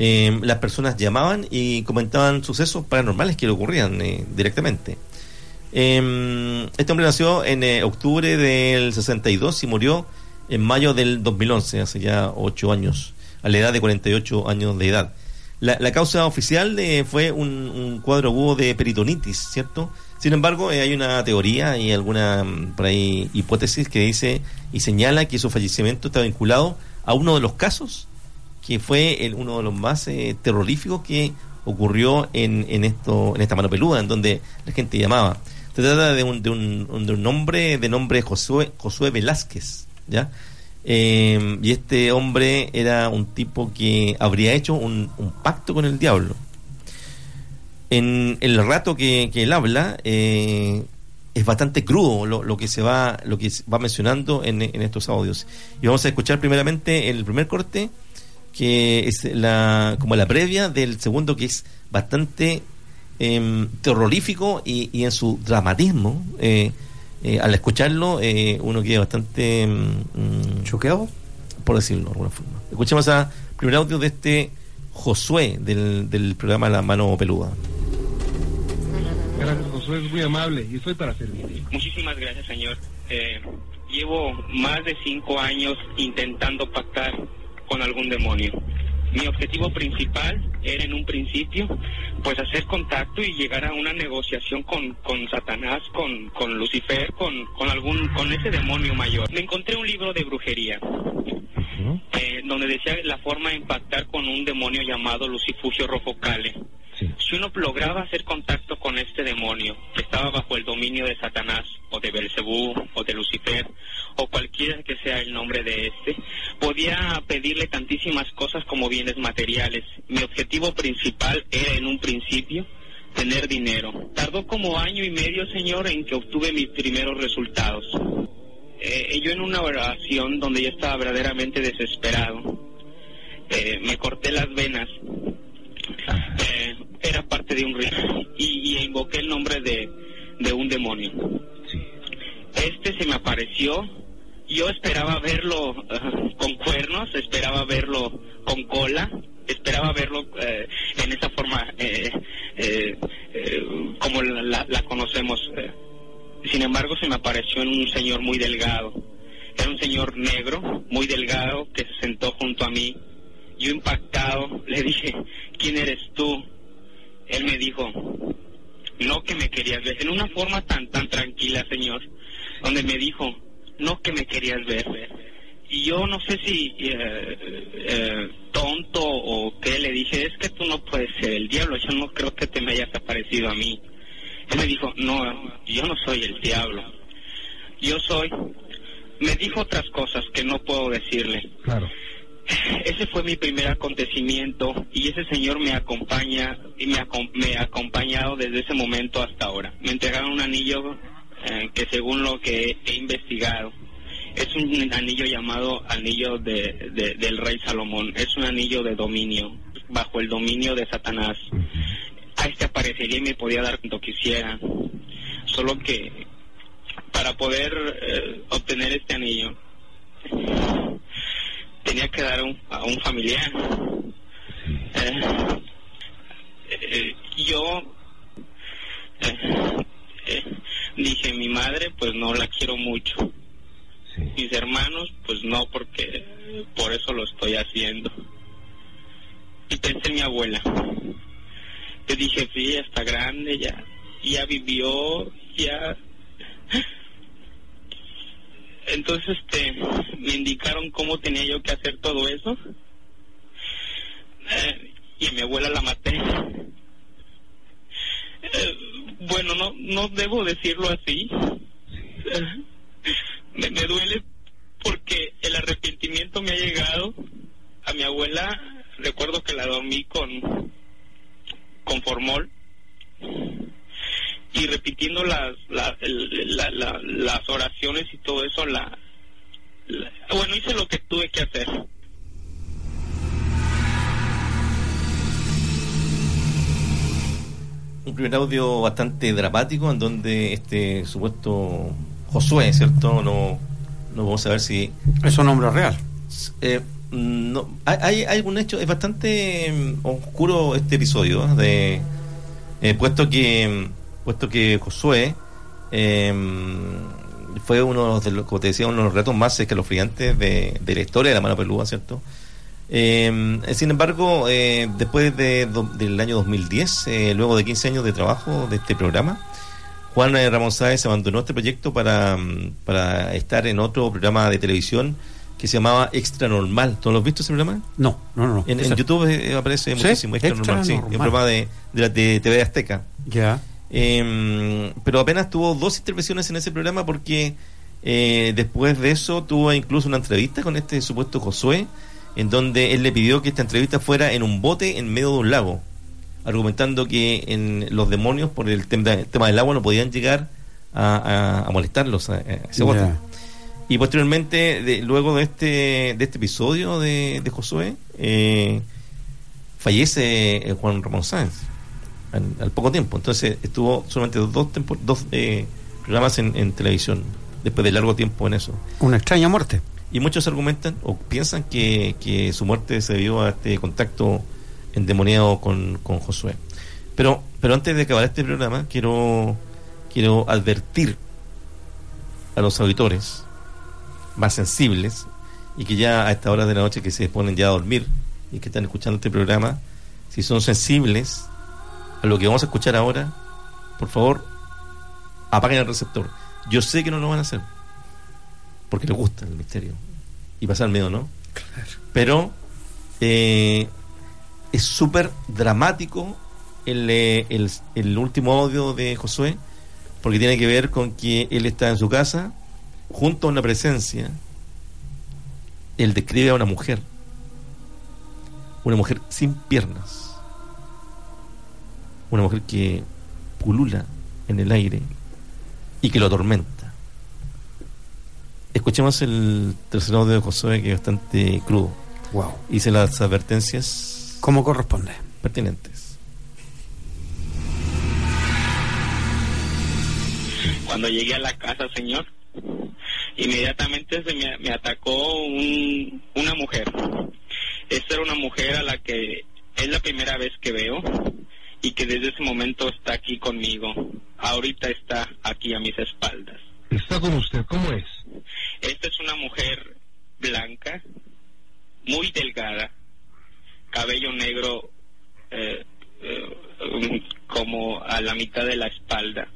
D: Eh, las personas llamaban y comentaban sucesos paranormales que le ocurrían eh, directamente. Eh, este hombre nació en eh, octubre del 62 y murió en mayo del 2011, hace ya ocho años, a la edad de 48 años de edad. La, causa oficial fue un, un cuadro agudo de peritonitis, ¿cierto? Sin embargo, eh, hay una teoría y alguna mm, por ahí hipótesis que dice y señala que su fallecimiento está vinculado a uno de los casos que fue el- uno de los más eh, terroríficos que ocurrió en, en esto en esta mano peluda, en donde la gente llamaba. Se trata de un, de un, de un hombre de nombre Josué, Josué Velázquez, ¿ya? Eh, y este hombre era un tipo que habría hecho un pacto con el diablo. En el rato que, que él habla, eh, es bastante crudo lo, lo que se va lo que va mencionando en, en estos audios. Y vamos a escuchar primeramente el primer corte que es la como la previa del segundo que es bastante em, terrorífico y, y en su dramatismo. eh, eh, al escucharlo, eh, uno queda bastante mm,
E: choqueado,
D: por decirlo de alguna forma. Escuchemos a primer audio de este Josué del, del programa La Mano Peluda.
T: Gracias, Josué, es muy amable y estoy para servirle.
U: Muchísimas gracias, señor. Eh, llevo más de cinco años intentando pactar con algún demonio. Mi objetivo principal era en un principio, pues hacer contacto y llegar a una negociación con, con Satanás, con, con Lucifer, con, con algún, con ese demonio mayor. Me encontré un libro de brujería, eh, donde decía la forma de impactar con un demonio llamado Lucifugio Rofocale. Si uno lograba hacer contacto con este demonio que estaba bajo el dominio de Satanás o de Belcebú o de Lucifer o cualquiera que sea el nombre de este, podía pedirle tantísimas cosas como bienes materiales. Mi objetivo principal era en un principio tener dinero. Tardó como año y medio, señor, en que obtuve mis primeros resultados. Eh, yo en una oración donde yo estaba verdaderamente desesperado, eh, me corté las venas. Eh, era parte de un rito y, y invoqué el nombre de, de un demonio. Este se me apareció. Yo esperaba verlo eh, con cuernos, esperaba verlo con cola, esperaba verlo eh, en esa forma eh, eh, como la, la- la conocemos. Sin embargo, se me apareció en un señor muy delgado. Era un señor negro, muy delgado, que se sentó junto a mí. Yo impactado le dije, ¿quién eres tú? Él me dijo, no que me querías ver, en una forma tan tan tranquila, señor, donde me dijo, no que me querías ver. Y yo no sé si eh, eh, tonto o qué, le dije, es que tú no puedes ser el diablo, yo no creo que te me hayas aparecido a mí. Él me dijo, no, yo no soy el diablo, yo soy... Me dijo otras cosas que no puedo decirle.
T: Claro.
U: Ese fue mi primer acontecimiento y ese señor me acompaña y me, ha acompañado desde ese momento hasta ahora. Me entregaron un anillo eh, que según lo que he investigado es un anillo llamado anillo de, de- del rey Salomón. Es un anillo de dominio, bajo el dominio de Satanás. A este aparecería y me podía dar cuanto quisiera. Solo que para poder eh, obtener este anillo tenía que dar un- a un familiar. Eh, eh, yo eh, dije, mi madre pues no la quiero mucho. Mis hermanos pues no, porque por eso lo estoy haciendo. Y pensé en mi abuela. Yo dije, sí, ya está grande, ya, ya vivió, ya... Entonces, este, me indicaron cómo tenía yo que hacer todo eso. Eh, y mi abuela la maté. Eh, bueno, no, no debo decirlo así. Me, me duele porque el arrepentimiento me ha llegado. A mi abuela, recuerdo que la dormí con, con formol y repitiendo las las, el- la- la- las oraciones y todo eso la, la- bueno hice lo que tuve que hacer
D: Un primer audio bastante dramático en donde este supuesto Josué, ¿cierto? No, no vamos a ver si...
E: Es un nombre real.
D: Eh, no, hay, hay algún hecho, es bastante mm, oscuro este episodio, ¿eh? de, eh, puesto que puesto que Josué eh, fue uno de los, como te decía, uno de los retos más escalofriantes de, de la historia de la mano peluda, ¿cierto? Eh, sin embargo, eh, después de, do- del año 2010, eh, luego de 15 años de trabajo de este programa, Juan eh, Ramón Sáez abandonó este proyecto para, mm, para estar en otro programa de televisión que se llamaba Extra Normal. ¿Tú lo has visto ese programa?
E: No, no, no.
D: En, en YouTube eh, aparece
E: ¿Sí?
D: muchísimo Extra,
E: Extra
D: Normal, sí,
E: Normal.
D: un programa de, de, la- de TV Azteca.
E: Ya.
D: Eh, pero apenas tuvo dos intervenciones en ese programa porque eh, después de eso tuvo incluso una entrevista con este supuesto Josué, en donde él le pidió que esta entrevista fuera en un bote en medio de un lago, argumentando que en los demonios por el tema, el tema del agua no podían llegar a, a- a molestarlos a, a ese bote. Y posteriormente, de- luego de este, de este episodio de, de Josué, eh, fallece eh, Juan Ramón Sáenz al, al poco tiempo. Entonces estuvo solamente dos, tempo- dos eh, programas en, en televisión, después de largo tiempo en eso.
E: Una extraña muerte.
D: Y muchos argumentan o piensan que, que su muerte se debió a este contacto endemoniado con, con Josué. Pero, pero antes de acabar este programa, quiero, quiero advertir a los auditores más sensibles y que ya a esta hora de la noche que se ponen ya a dormir y que están escuchando este programa, si son sensibles a lo que vamos a escuchar ahora, por favor, apaguen el receptor. Yo sé que no lo van a hacer, porque les gusta el misterio y pasar miedo, ¿no? Pero eh, es súper dramático el, eh, el, el último audio de Josué, porque tiene que ver con que él está en su casa, junto a una presencia, él describe a una mujer, una mujer sin piernas, una mujer que pulula en el aire y que lo atormenta. Escuchemos el tercer audio de Josué que es bastante crudo.
E: Wow.
D: Hice las advertencias
E: como corresponde.
D: Pertinentes.
U: Cuando llegué a la casa, señor, inmediatamente se me, me atacó un- una mujer. Esta era una mujer a la que es la primera vez que veo y que desde ese momento está aquí conmigo. Ahorita está aquí a mis espaldas.
T: Está con usted, ¿cómo es?
U: Esta es una mujer blanca, muy delgada, cabello negro eh, eh, um, como a la mitad de la espalda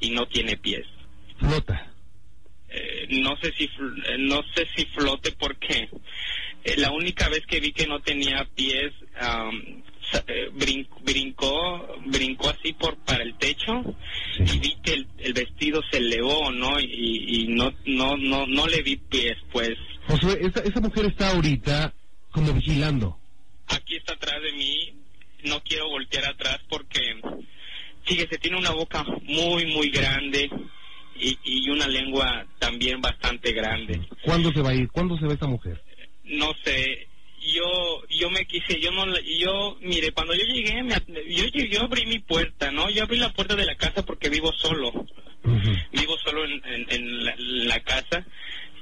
U: y no tiene pies.
T: Flota.
U: Eh, no sé si eh, no sé si flote porque eh, la única vez que vi que no tenía pies eh, brin- brincó brincó así por para el techo y vi que el, el vestido se elevó no y, y no no no no le vi pies pues
T: Josué, esa, esa mujer está ahorita como vigilando.
U: aquí está atrás de mí no quiero voltear atrás porque fíjese tiene una boca muy muy grande y, y una llegua también bastante grande
T: ¿Cuándo se va a ir? ¿Cuándo se va esa mujer?
U: no sé yo yo me quise yo no la- yo mire cuando yo llegué me yo yo abrí mi puerta no yo abrí la puerta de la casa porque vivo solo vivo solo en, en- en la, la casa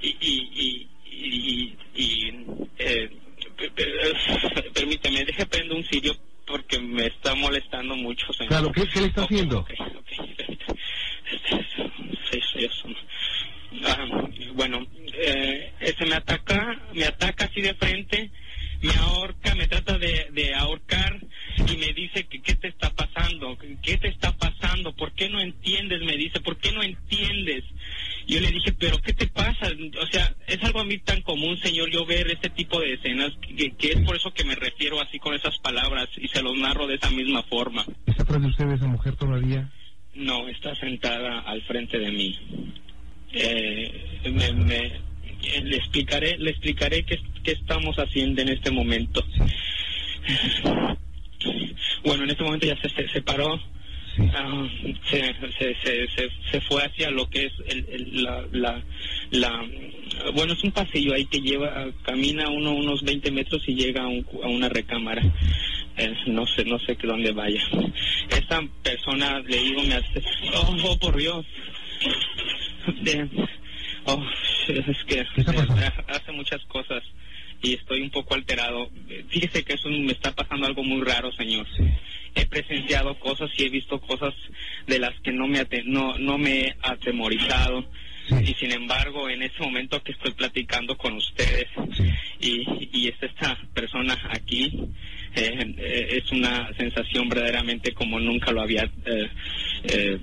U: y y y, y- y, eh, pe- pe- permíteme deje prendo un cirio porque me está molestando mucho señor.
T: Claro, ¿qué, qué le está haciendo?
U: Sí, sí, eso. Ah, bueno, eh, ese me ataca, me ataca así de frente, me ahorca, me trata de, de ahorcar y me dice que qué te está pasando, qué te está pasando, por qué no entiendes, me dice, por qué no entiendes. Yo le dije, pero ¿qué te pasa? O sea, es algo a mí tan común, señor, yo ver este tipo de escenas, que, que es por eso que me refiero así con esas palabras y se los narro de esa misma forma.
T: ¿Está atrás de usted esa mujer todavía?
U: No, está sentada al frente de mí. Eh, me, me- eh, le explicaré, le explicaré qué, qué estamos haciendo en este momento. Bueno, en este momento ya se, se separó. Ah, se, se, se, se, fue hacia lo que es el, el- la, la, la- bueno es un pasillo ahí que lleva camina uno unos 20 metros y llega a, un- a una recámara Eh, no sé no sé dónde vaya esta persona le digo me hace oh, oh, por Dios De- oh, es que eh, hace muchas cosas y estoy un poco alterado. Fíjese que eso me está pasando algo muy raro señor. He presenciado cosas y he visto cosas de las que no me no no me he atemorizado. Y sin embargo en ese momento que estoy platicando con ustedes y, y está esta persona aquí eh, eh, es una sensación verdaderamente como nunca lo había eh, eh,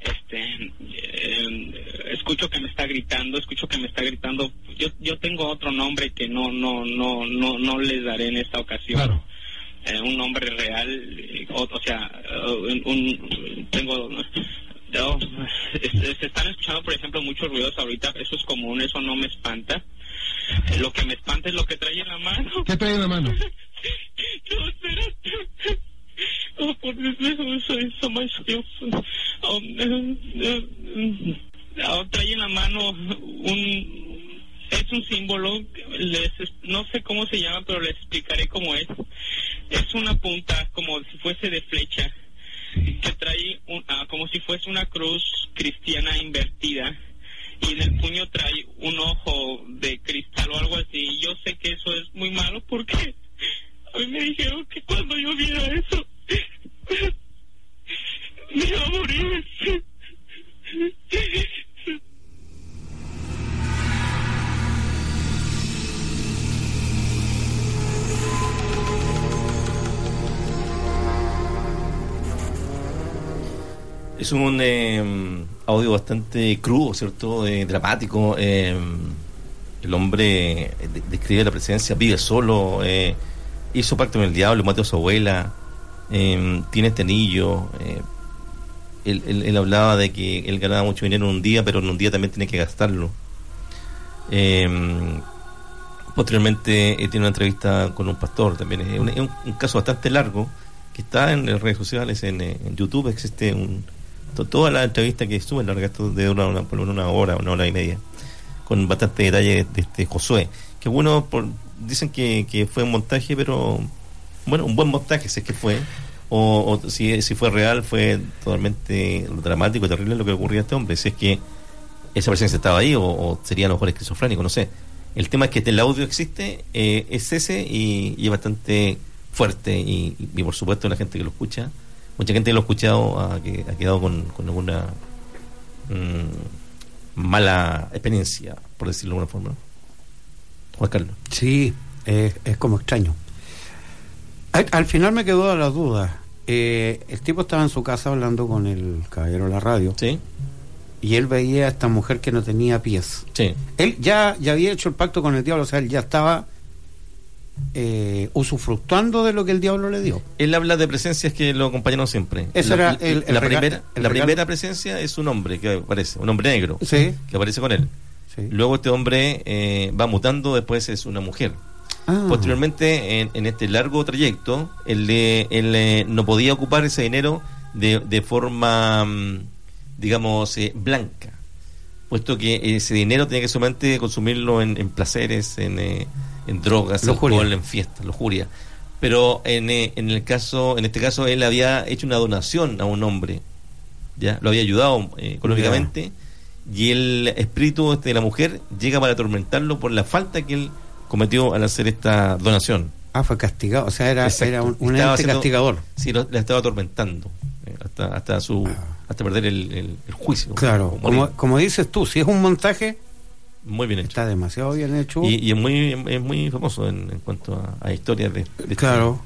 U: este eh, escucho que me está gritando escucho que me está gritando. Yo yo tengo otro nombre que no no no no no les daré en esta ocasión. Eh, un nombre real eh, o, o sea un, un- tengo no, se están escuchando por ejemplo muchos ruidos ahorita eso es común eso no me espanta. Lo que me espanta es lo que trae en la mano.
T: ¿Qué trae en la mano?
U: no, espérate. Por eso, más Dios. Ah, trae en la mano un es un símbolo les no sé cómo se llama pero les explicaré cómo es. Es una punta como si fuese de flecha que trae un, ah, como si fuese una cruz cristiana invertida y en el puño trae un ojo de cristal o algo así. Yo sé que eso es muy malo porque mí me dijeron que cuando yo viera eso me iba a morir
D: Es un eh, audio bastante crudo, ¿cierto? Eh, dramático. eh, el hombre eh, de- describe la presencia, vive solo, eh, hizo pacto con el diablo, mató a su abuela, eh, tiene este anillo. eh, él, hablaba de que él ganaba mucho dinero en un día, pero en un día también tiene que gastarlo. Eh, posteriormente tiene una entrevista con un pastor también. Es un, caso bastante largo que está en las redes sociales, en, eh, YouTube existe un, to- toda la entrevista que sube larga, esto de una, una- por una hora, una hora y media, con bastante detalle de este Josué. Que bueno, por, dicen que, que fue un montaje, pero bueno, un buen montaje, si es que fue. O, o si, si fue real, fue totalmente dramático terrible lo que ocurría a este hombre. Si es que esa presencia estaba ahí o, sería a lo mejor esquizofrénico, no sé. El tema es que el audio existe, eh, es ese y, es bastante fuerte y, y- y por supuesto la gente que lo escucha, mucha gente que lo ha escuchado ha, que- ha quedado con, con alguna mm, mala experiencia, por decirlo de alguna forma. Carlos.
E: Sí, es, es como extraño. Al, al final me quedó la duda. Eh, el tipo estaba en su casa hablando con el caballero de la radio.
D: Sí.
E: Y él veía a esta mujer que no tenía pies.
D: Sí.
E: Él ya, ya había hecho el pacto con el diablo, o sea, él ya estaba eh, usufructuando de lo que el diablo le dio.
D: Él habla de presencias que lo acompañaron siempre.
E: Ese
D: la,
E: era el- el
D: la primera,
E: el
D: la primera presencia es un hombre que aparece, un hombre negro,
E: Sí.
D: que aparece con él. Luego este hombre eh, va mutando, después es una mujer.
E: Ah.
D: Posteriormente, en, en este largo trayecto, él, él, eh, no podía ocupar ese dinero de, de forma, mm, digamos, eh, blanca, puesto que ese dinero tenía que solamente consumirlo en, en placeres, en, eh, en drogas,
E: Lujuria.
D: alcohol, en fiestas, lujuria. Pero en, eh, en el caso, en este caso, él había hecho una donación a un hombre, ya lo había ayudado económicamente y el espíritu este de la mujer llega para atormentarlo por la falta que él cometió al hacer esta donación.
E: Ah, fue castigado, o sea, era, era un, un
D: Estaba
E: ente
D: haciendo-
E: castigador.
D: Sí, lo- la estaba atormentando eh, hasta hasta su hasta perder el, el- el juicio.
E: Claro, como, como dices tú, si es un montaje,
D: muy bien hecho.
E: está demasiado bien hecho.
D: Y, y es muy es muy famoso en, en cuanto a, a historias de, de este-
E: Claro.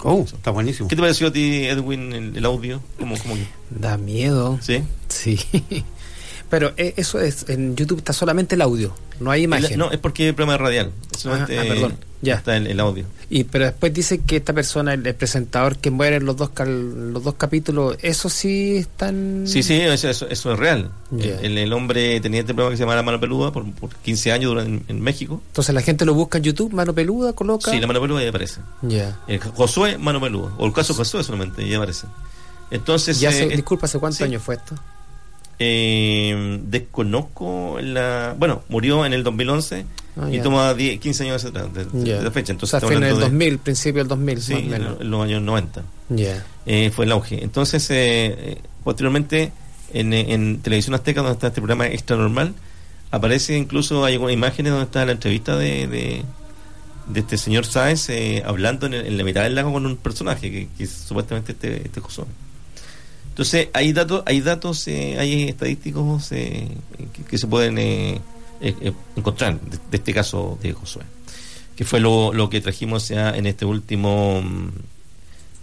E: Oh, está buenísimo.
D: ¿Qué te pareció a ti, Edwin, el, el audio? ¿Cómo, cómo que-
F: Da miedo.
D: ¿Sí?
F: Sí. Pero eh, eso es, en YouTube está solamente el audio, no hay imagen.
D: El- no, es porque es programa radial. Solamente
F: Ah, ah, perdón. Ya.
D: está el, el audio.
F: Y pero después dice que esta persona, el, el presentador que muere en los dos cal- los dos capítulos, eso sí están
D: Sí, sí, eso, eso, eso es real.
F: Ya.
D: El, el hombre tenía este programa que se llama La Mano Peluda por, por 15 años durante- en, en México.
F: Entonces la gente lo busca en YouTube, mano peluda, coloca.
D: Sí, La Mano Peluda ya aparece.
F: Ya.
D: El Josué, Mano Peluda. O el caso Josué solamente, ya aparece. Entonces,
F: Y hace-
D: eh,
F: disculpa, ¿hace cuántos
D: sí.
F: años fue esto?
D: Eh, desconozco la... Bueno, murió en el 2011
F: Ah,
D: y
F: ya.
D: toma 10, 15 años atrás de, de-
F: Ya.
D: de la fecha.
F: o
D: Entonces,
F: sea,
D: estamos
F: fin del
D: hablando de-
F: 2000, principio del 2000,
D: Sí,
F: más o
D: en,
F: menos.
D: en los años 90.
F: Ya.
D: Eh, fue el auge. Entonces, eh, eh, posteriormente, en, en Televisión Azteca, donde está este programa Extra Normal, aparece incluso, hay algunas imágenes donde está la entrevista de, de, este señor Sáez eh, hablando en, el- en la mitad del lago con un personaje, que, que es supuestamente este, este. Entonces, hay datos, hay datos, eh, hay estadísticos eh, que, se pueden eh, encontrar de, este caso de Josué, que fue lo, que trajimos ya en este último mm,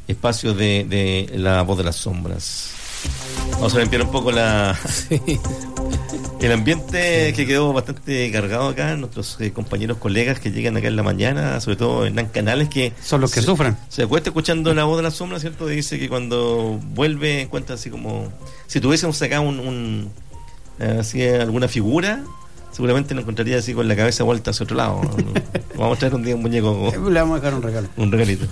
D: espacio de La Voz de las Sombras. Vamos a limpiar un poco la el ambiente que quedó bastante cargado acá, nuestros eh, compañeros colegas que llegan acá en la mañana, sobre todo Hernán Canales, que
E: Son los que
D: se-
E: sufren.
D: se acuesta escuchando la voz de la sombra, ¿cierto? Dice que cuando vuelve encuentra así como si tuviésemos acá un, un eh, así alguna figura, seguramente lo encontraría así con la cabeza vuelta hacia otro lado. Vamos a traer un día un muñeco,
E: Le vamos a dejar un regalo.
D: un regalito.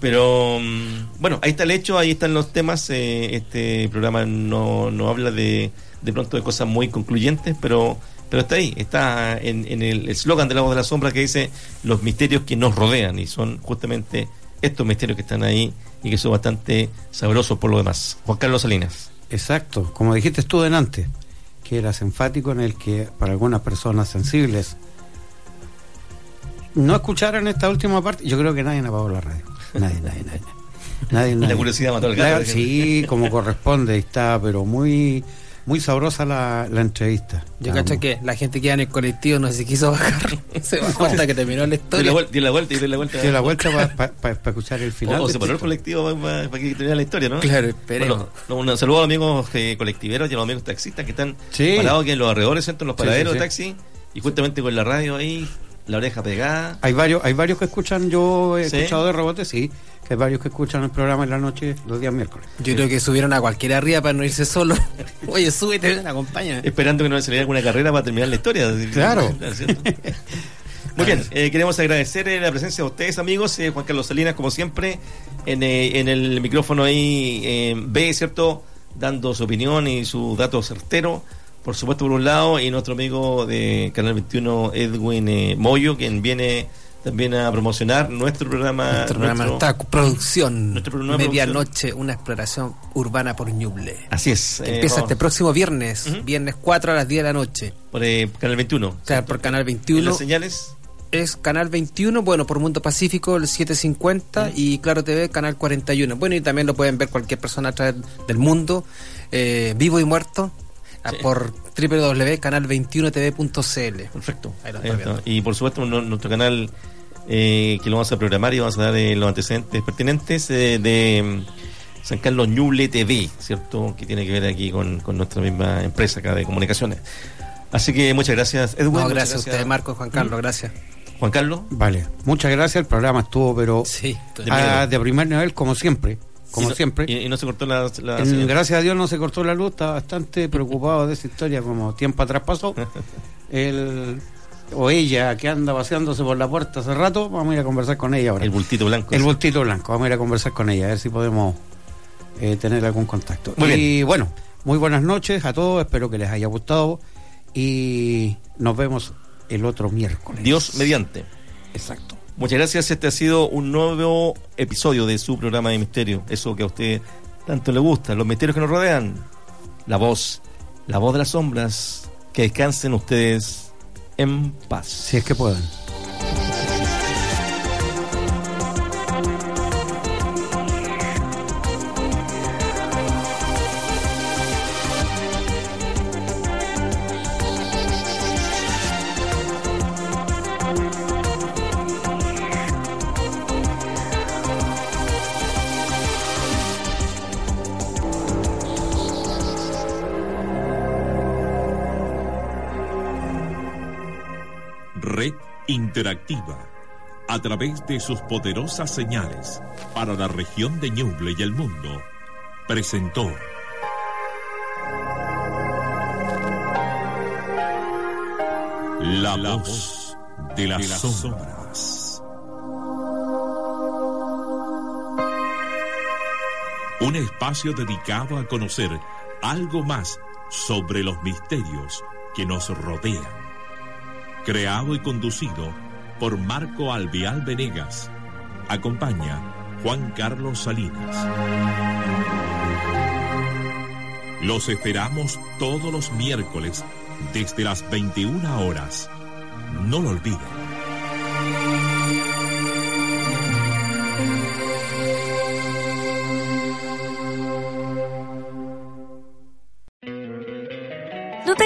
D: Pero mm, bueno, ahí está el hecho, ahí están los temas. eh, este programa no, no habla de, de pronto de cosas muy concluyentes, pero pero está ahí, está en, en el eslogan de la voz de la sombra que dice los misterios que nos rodean y son justamente estos misterios que están ahí y que son bastante sabrosos por lo demás. Juan Carlos Salinas.
E: Exacto, como dijiste tú delante, que eras enfático en el que para algunas personas sensibles no escucharan esta última parte, yo creo que nadie apagó la radio. Nadie, nadie, nadie. nadie,
D: La
E: nadie.
D: curiosidad mató al gato,
E: La- sí, como corresponde, está, pero muy muy sabrosa la, la entrevista.
F: Yo cacho que la gente que iba en el colectivo no se quiso bajar. Se bajó hasta que terminó la
D: Dio
F: historia.
D: la vuelta, dio la vuelta dio la vuelta.
E: Dio la vuelta para escuchar el final.
D: O, o se paró el colectivo para que termine la historia, ¿no?
F: Claro, esperemos.
D: Bueno, un saludo a los amigos eh, colectiveros y a los amigos taxistas que están
E: Sí.
D: parados aquí en los alrededores, ¿cierto? En los
E: Sí,
D: paraderos
E: sí,
D: de
E: sí.
D: taxi y justamente con la radio ahí, la oreja pegada.
E: Hay varios, hay varios que escuchan, yo he
D: ¿Sí?
E: escuchado de rebote, sí, que hay varios que escuchan el programa en la noche los días miércoles.
F: Yo creo que subieron a cualquiera arriba para no irse solo. Oye, súbete, ven, acompaña.
D: Esperando que no se le dé alguna carrera para terminar la historia.
E: Claro.
D: Muy bien, eh, queremos agradecer eh, la presencia de ustedes, amigos. eh, Juan Carlos Salinas, como siempre, en, eh, en el micrófono ahí eh, ve, ¿cierto? Dando su opinión y su dato certero. Por supuesto, por un lado, y nuestro amigo de Canal 21, Edwin eh, Moyo, quien viene también a promocionar nuestro programa.
F: Nuestro programa
D: nuestro-
F: está producción.
D: nuestro programa
F: Medianoche, una exploración urbana por Ñuble.
D: Así es. eh,
F: Empieza
D: vamos,
F: este próximo viernes, viernes 4 a las 10 de la noche.
D: por eh, Canal 21.
F: Claro, por Canal
D: ¿Y
F: 21.
D: las señales?
F: Es Canal 21, bueno, por Mundo Pacífico, el 750 y Claro TV, Canal 41. Bueno, y también lo pueden ver cualquier persona a través del mundo, eh, vivo y muerto, por www.canal21tv.cl.
D: Perfecto.
F: Ahí lo está.
D: Y por supuesto, nu- nuestro canal eh, que lo vamos a programar y vamos a dar eh, los antecedentes pertinentes eh, de mm, San Carlos Ñuble TV, ¿cierto? Que tiene que ver aquí con, con nuestra misma empresa acá de comunicaciones. Así que muchas gracias, Edwin.
F: No,
D: muchas
F: gracias a ustedes, Marco, Juan Carlos, gracias.
D: Juan Carlos.
E: Vale, muchas gracias, el programa estuvo, pero
F: Sí,
E: de primer nivel, como siempre, como
D: Y no-
E: siempre.
D: Y, y no se cortó la. la
E: gracias a Dios no se cortó la luz, estaba bastante preocupado de esa historia como tiempo atrás pasó. El, o ella que anda paseándose por la puerta hace rato, vamos a ir a conversar con ella ahora.
D: El bultito blanco.
E: El bultito blanco, vamos a ir a conversar con ella, a ver si podemos eh, tener algún contacto.
D: Muy
E: y bueno, muy buenas noches a todos, espero que les haya gustado y nos vemos el otro miércoles.
D: Dios mediante.
E: Exacto.
D: Muchas gracias. Este ha sido un nuevo episodio de su programa de misterio. Eso que a usted tanto le gusta, los misterios que nos rodean. La voz, la voz de las sombras. Que descansen ustedes en paz.
E: Si es que pueden.
C: Interactiva, a través de sus poderosas señales para la región de Ñuble y el mundo, presentó. La voz de las sombras. Un espacio dedicado a conocer algo más sobre los misterios que nos rodean creado y conducido por Marco Albial Venegas. Acompaña Juan Carlos Salinas. Los esperamos todos los miércoles desde las 21 horas. No lo olviden.